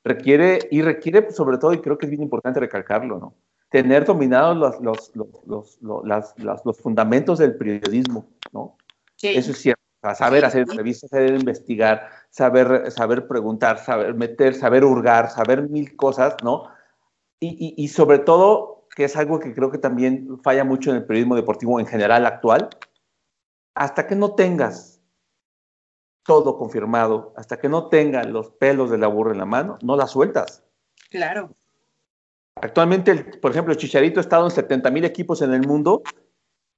requiere, y requiere sobre todo, y creo que es bien importante recalcarlo, ¿no? tener dominados los, los, los, los, los fundamentos del periodismo, ¿no? Eso es cierto. Saber hacer entrevistas, saber investigar, saber, saber preguntar, saber meter, saber hurgar, saber mil cosas, ¿no? Y, y, y sobre todo, que es algo que creo que también falla mucho en el periodismo deportivo en general actual, hasta que no tengas todo confirmado, hasta que no tengas los pelos de la burra en la mano, no la sueltas. Claro. Actualmente, por ejemplo, el Chicharito ha estado en 70 mil equipos en el mundo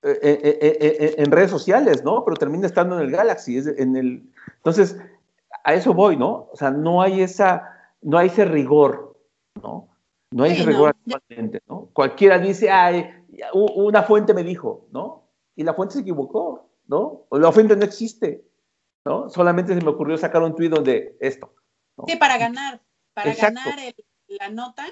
eh, eh, eh, en redes sociales, ¿no? Pero termina estando en el Galaxy. en el... Entonces, a eso voy, ¿no? O sea, no hay, esa, no hay ese rigor, ¿no? No hay rigor actualmente, ¿no? Cualquiera dice, ay, una fuente me dijo, ¿no? Y la fuente se equivocó, ¿no? O la fuente no existe, ¿no? Solamente se me ocurrió sacar un tuit donde esto. Sí, para ganar, para ganar la nota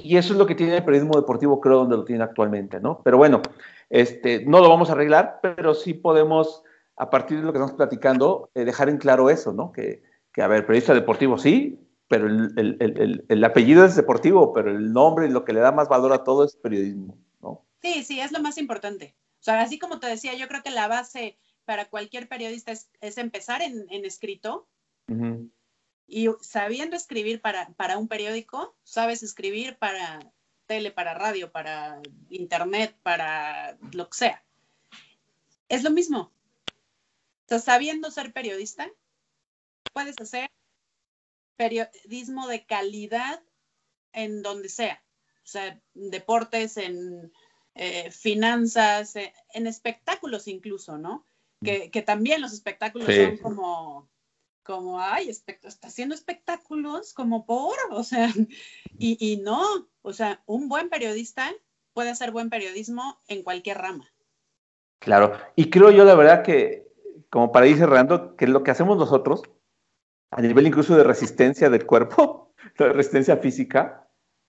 y eso es lo que tiene el periodismo deportivo, creo, donde lo tiene actualmente, ¿no? Pero bueno, este, no lo vamos a arreglar, pero sí podemos, a partir de lo que estamos platicando, eh, dejar en claro eso, ¿no? Que, que, a ver, periodista deportivo sí, pero el, el, el, apellido es deportivo, pero el nombre y lo que le da más valor a todo es periodismo, ¿no? Sí, sí, es lo más importante. O sea, así como te decía, yo creo que la base para cualquier periodista es, es empezar en, en escrito. Y sabiendo escribir para, para un periódico, sabes escribir para tele, para radio, para internet, para lo que sea. Es lo mismo. Entonces, sabiendo ser periodista, puedes hacer periodismo de calidad en donde sea. O sea, deportes, en eh, finanzas, eh, en espectáculos incluso, ¿no? Que, que también los espectáculos son como como, ay, está haciendo espectáculos como por, o sea, y, y, no, o sea, un buen periodista puede hacer buen periodismo en cualquier rama. Claro, y creo yo la verdad que, como para ir cerrando, que lo que hacemos nosotros, a nivel incluso de resistencia del cuerpo, de resistencia física,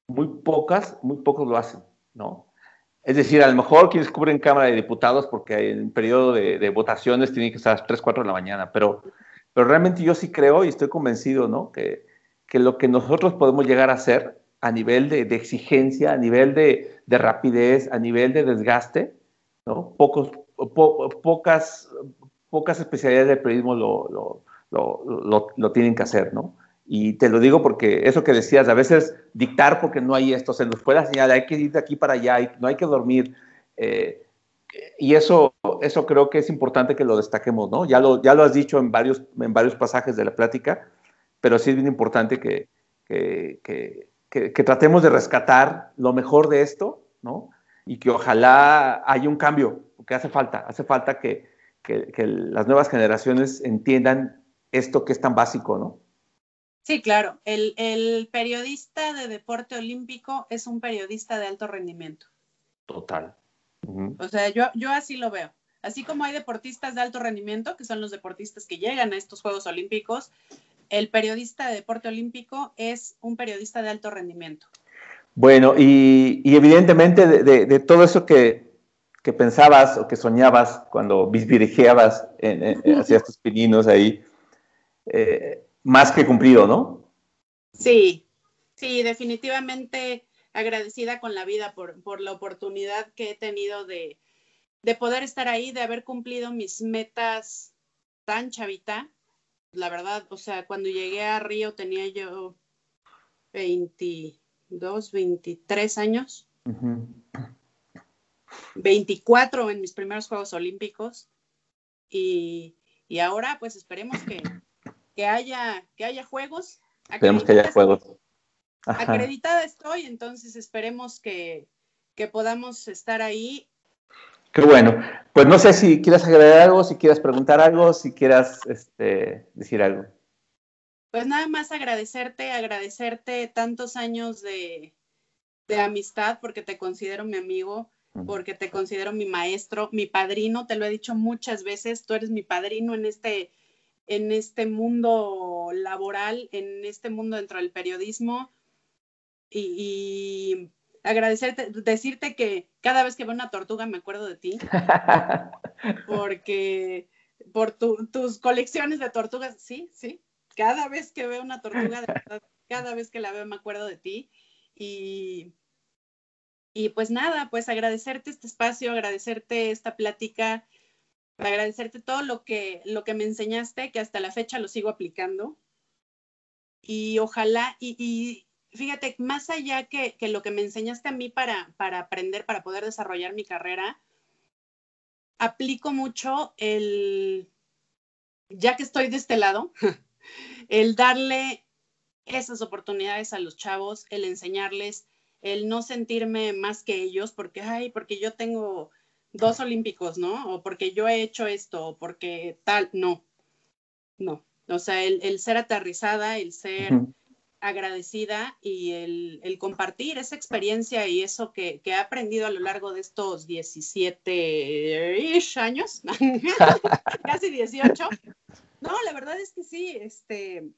muy pocas, muy pocos lo hacen, ¿no? Es decir, a lo mejor quienes cubren Cámara de Diputados porque en periodo de, votaciones tienen que estar a las 3, 4 de la mañana, pero, pero realmente yo sí creo y estoy convencido, ¿no? Que, que lo que nosotros podemos llegar a hacer a nivel de, exigencia, a nivel de, rapidez, a nivel de desgaste, ¿no? Pocos, pocas, pocas especialidades del periodismo lo, lo, lo, tienen que hacer, ¿no? Y te lo digo porque eso que decías, a veces dictar porque no hay esto, se nos fue la señal, hay que ir de aquí para allá, no hay que dormir. Eh, y eso, eso creo que es importante que lo destaquemos, ¿no? Ya lo, ya lo has dicho en varios, en varios pasajes de la plática, pero sí es bien importante que, que, que, que tratemos de rescatar lo mejor de esto, ¿no? Y que ojalá haya un cambio, porque hace falta, hace falta que, que las nuevas generaciones entiendan esto que es tan básico, ¿no? Sí, claro. El, periodista de deporte olímpico es un periodista de alto rendimiento. Total. O sea, yo, yo así lo veo. Así como hay deportistas de alto rendimiento, que son los deportistas que llegan a estos Juegos Olímpicos, el periodista de deporte olímpico es un periodista de alto rendimiento. Bueno, y, evidentemente de, todo eso que, pensabas o que soñabas cuando bisbirigeabas hacia estos pininos ahí, eh, más que cumplido, ¿no? Sí, sí, definitivamente agradecida con la vida por, la oportunidad que he tenido de, poder estar ahí, de haber cumplido mis metas tan chavita. La verdad, o sea, cuando llegué a Río tenía yo 22, 23 años. 24 en mis primeros Juegos Olímpicos. Y, y ahora, pues esperemos que, que haya, que haya juegos. Esperemos que haya juegos. Acreditada estoy, entonces esperemos que, podamos estar ahí. Qué bueno. Pues no sé si quieras agregar algo, si quieras preguntar algo, si quieras este, decir algo. Pues nada más agradecerte, agradecerte tantos años de, de amistad, porque te considero mi amigo, porque te considero mi maestro, mi padrino, te lo he dicho muchas veces, tú eres mi padrino en este en este mundo laboral, en este mundo dentro del periodismo. Y, agradecerte, decirte que cada vez que veo una tortuga me acuerdo de ti, porque por tus colecciones de tortugas, sí, sí, cada vez que veo una tortuga, cada vez que la veo me acuerdo de ti. Y, y pues nada, pues agradecerte este espacio, agradecerte esta plática para agradecerte todo lo que, lo que me enseñaste, que hasta la fecha lo sigo aplicando. Y ojalá, y, fíjate, más allá que, lo que me enseñaste a mí para, para aprender, para poder desarrollar mi carrera, aplico mucho el, ya que estoy de este lado, el darle esas oportunidades a los chavos, el enseñarles, el no sentirme más que ellos, porque, ay, porque yo tengo dos olímpicos, ¿no? O porque yo he hecho esto, o porque tal, no, no. O sea, el, ser aterrizada, el ser agradecida y el, compartir esa experiencia y eso que, he aprendido a lo largo de estos 17 años, casi 18. No, la verdad es que sí, este,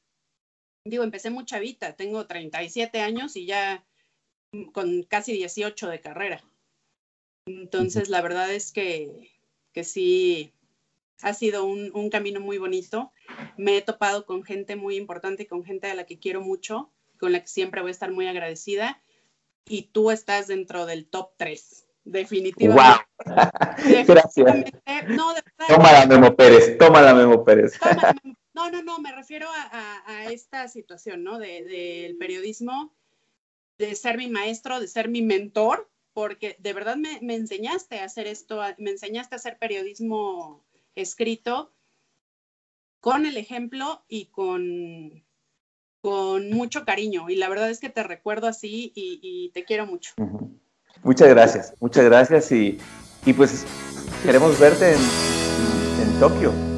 digo, empecé muy chavita, tengo 37 años y ya con casi 18 de carrera. Entonces, la verdad es que, que sí, ha sido un, camino muy bonito. Me he topado con gente muy importante, con gente a la que quiero mucho, con la que siempre voy a estar muy agradecida. Y tú estás dentro del top 3, definitivamente. ¡Wow! Gracias. No, toma la Memo Pérez, toma la Memo Pérez. no, no, no, me refiero a, esta situación, ¿no? Del de, periodismo, de ser mi maestro, de ser mi mentor porque de verdad me, enseñaste a hacer esto, me enseñaste a hacer periodismo escrito con el ejemplo y con, con mucho cariño. Y la verdad es que te recuerdo así y, te quiero mucho. Muchas gracias, muchas gracias y, pues queremos verte en, en Tokio.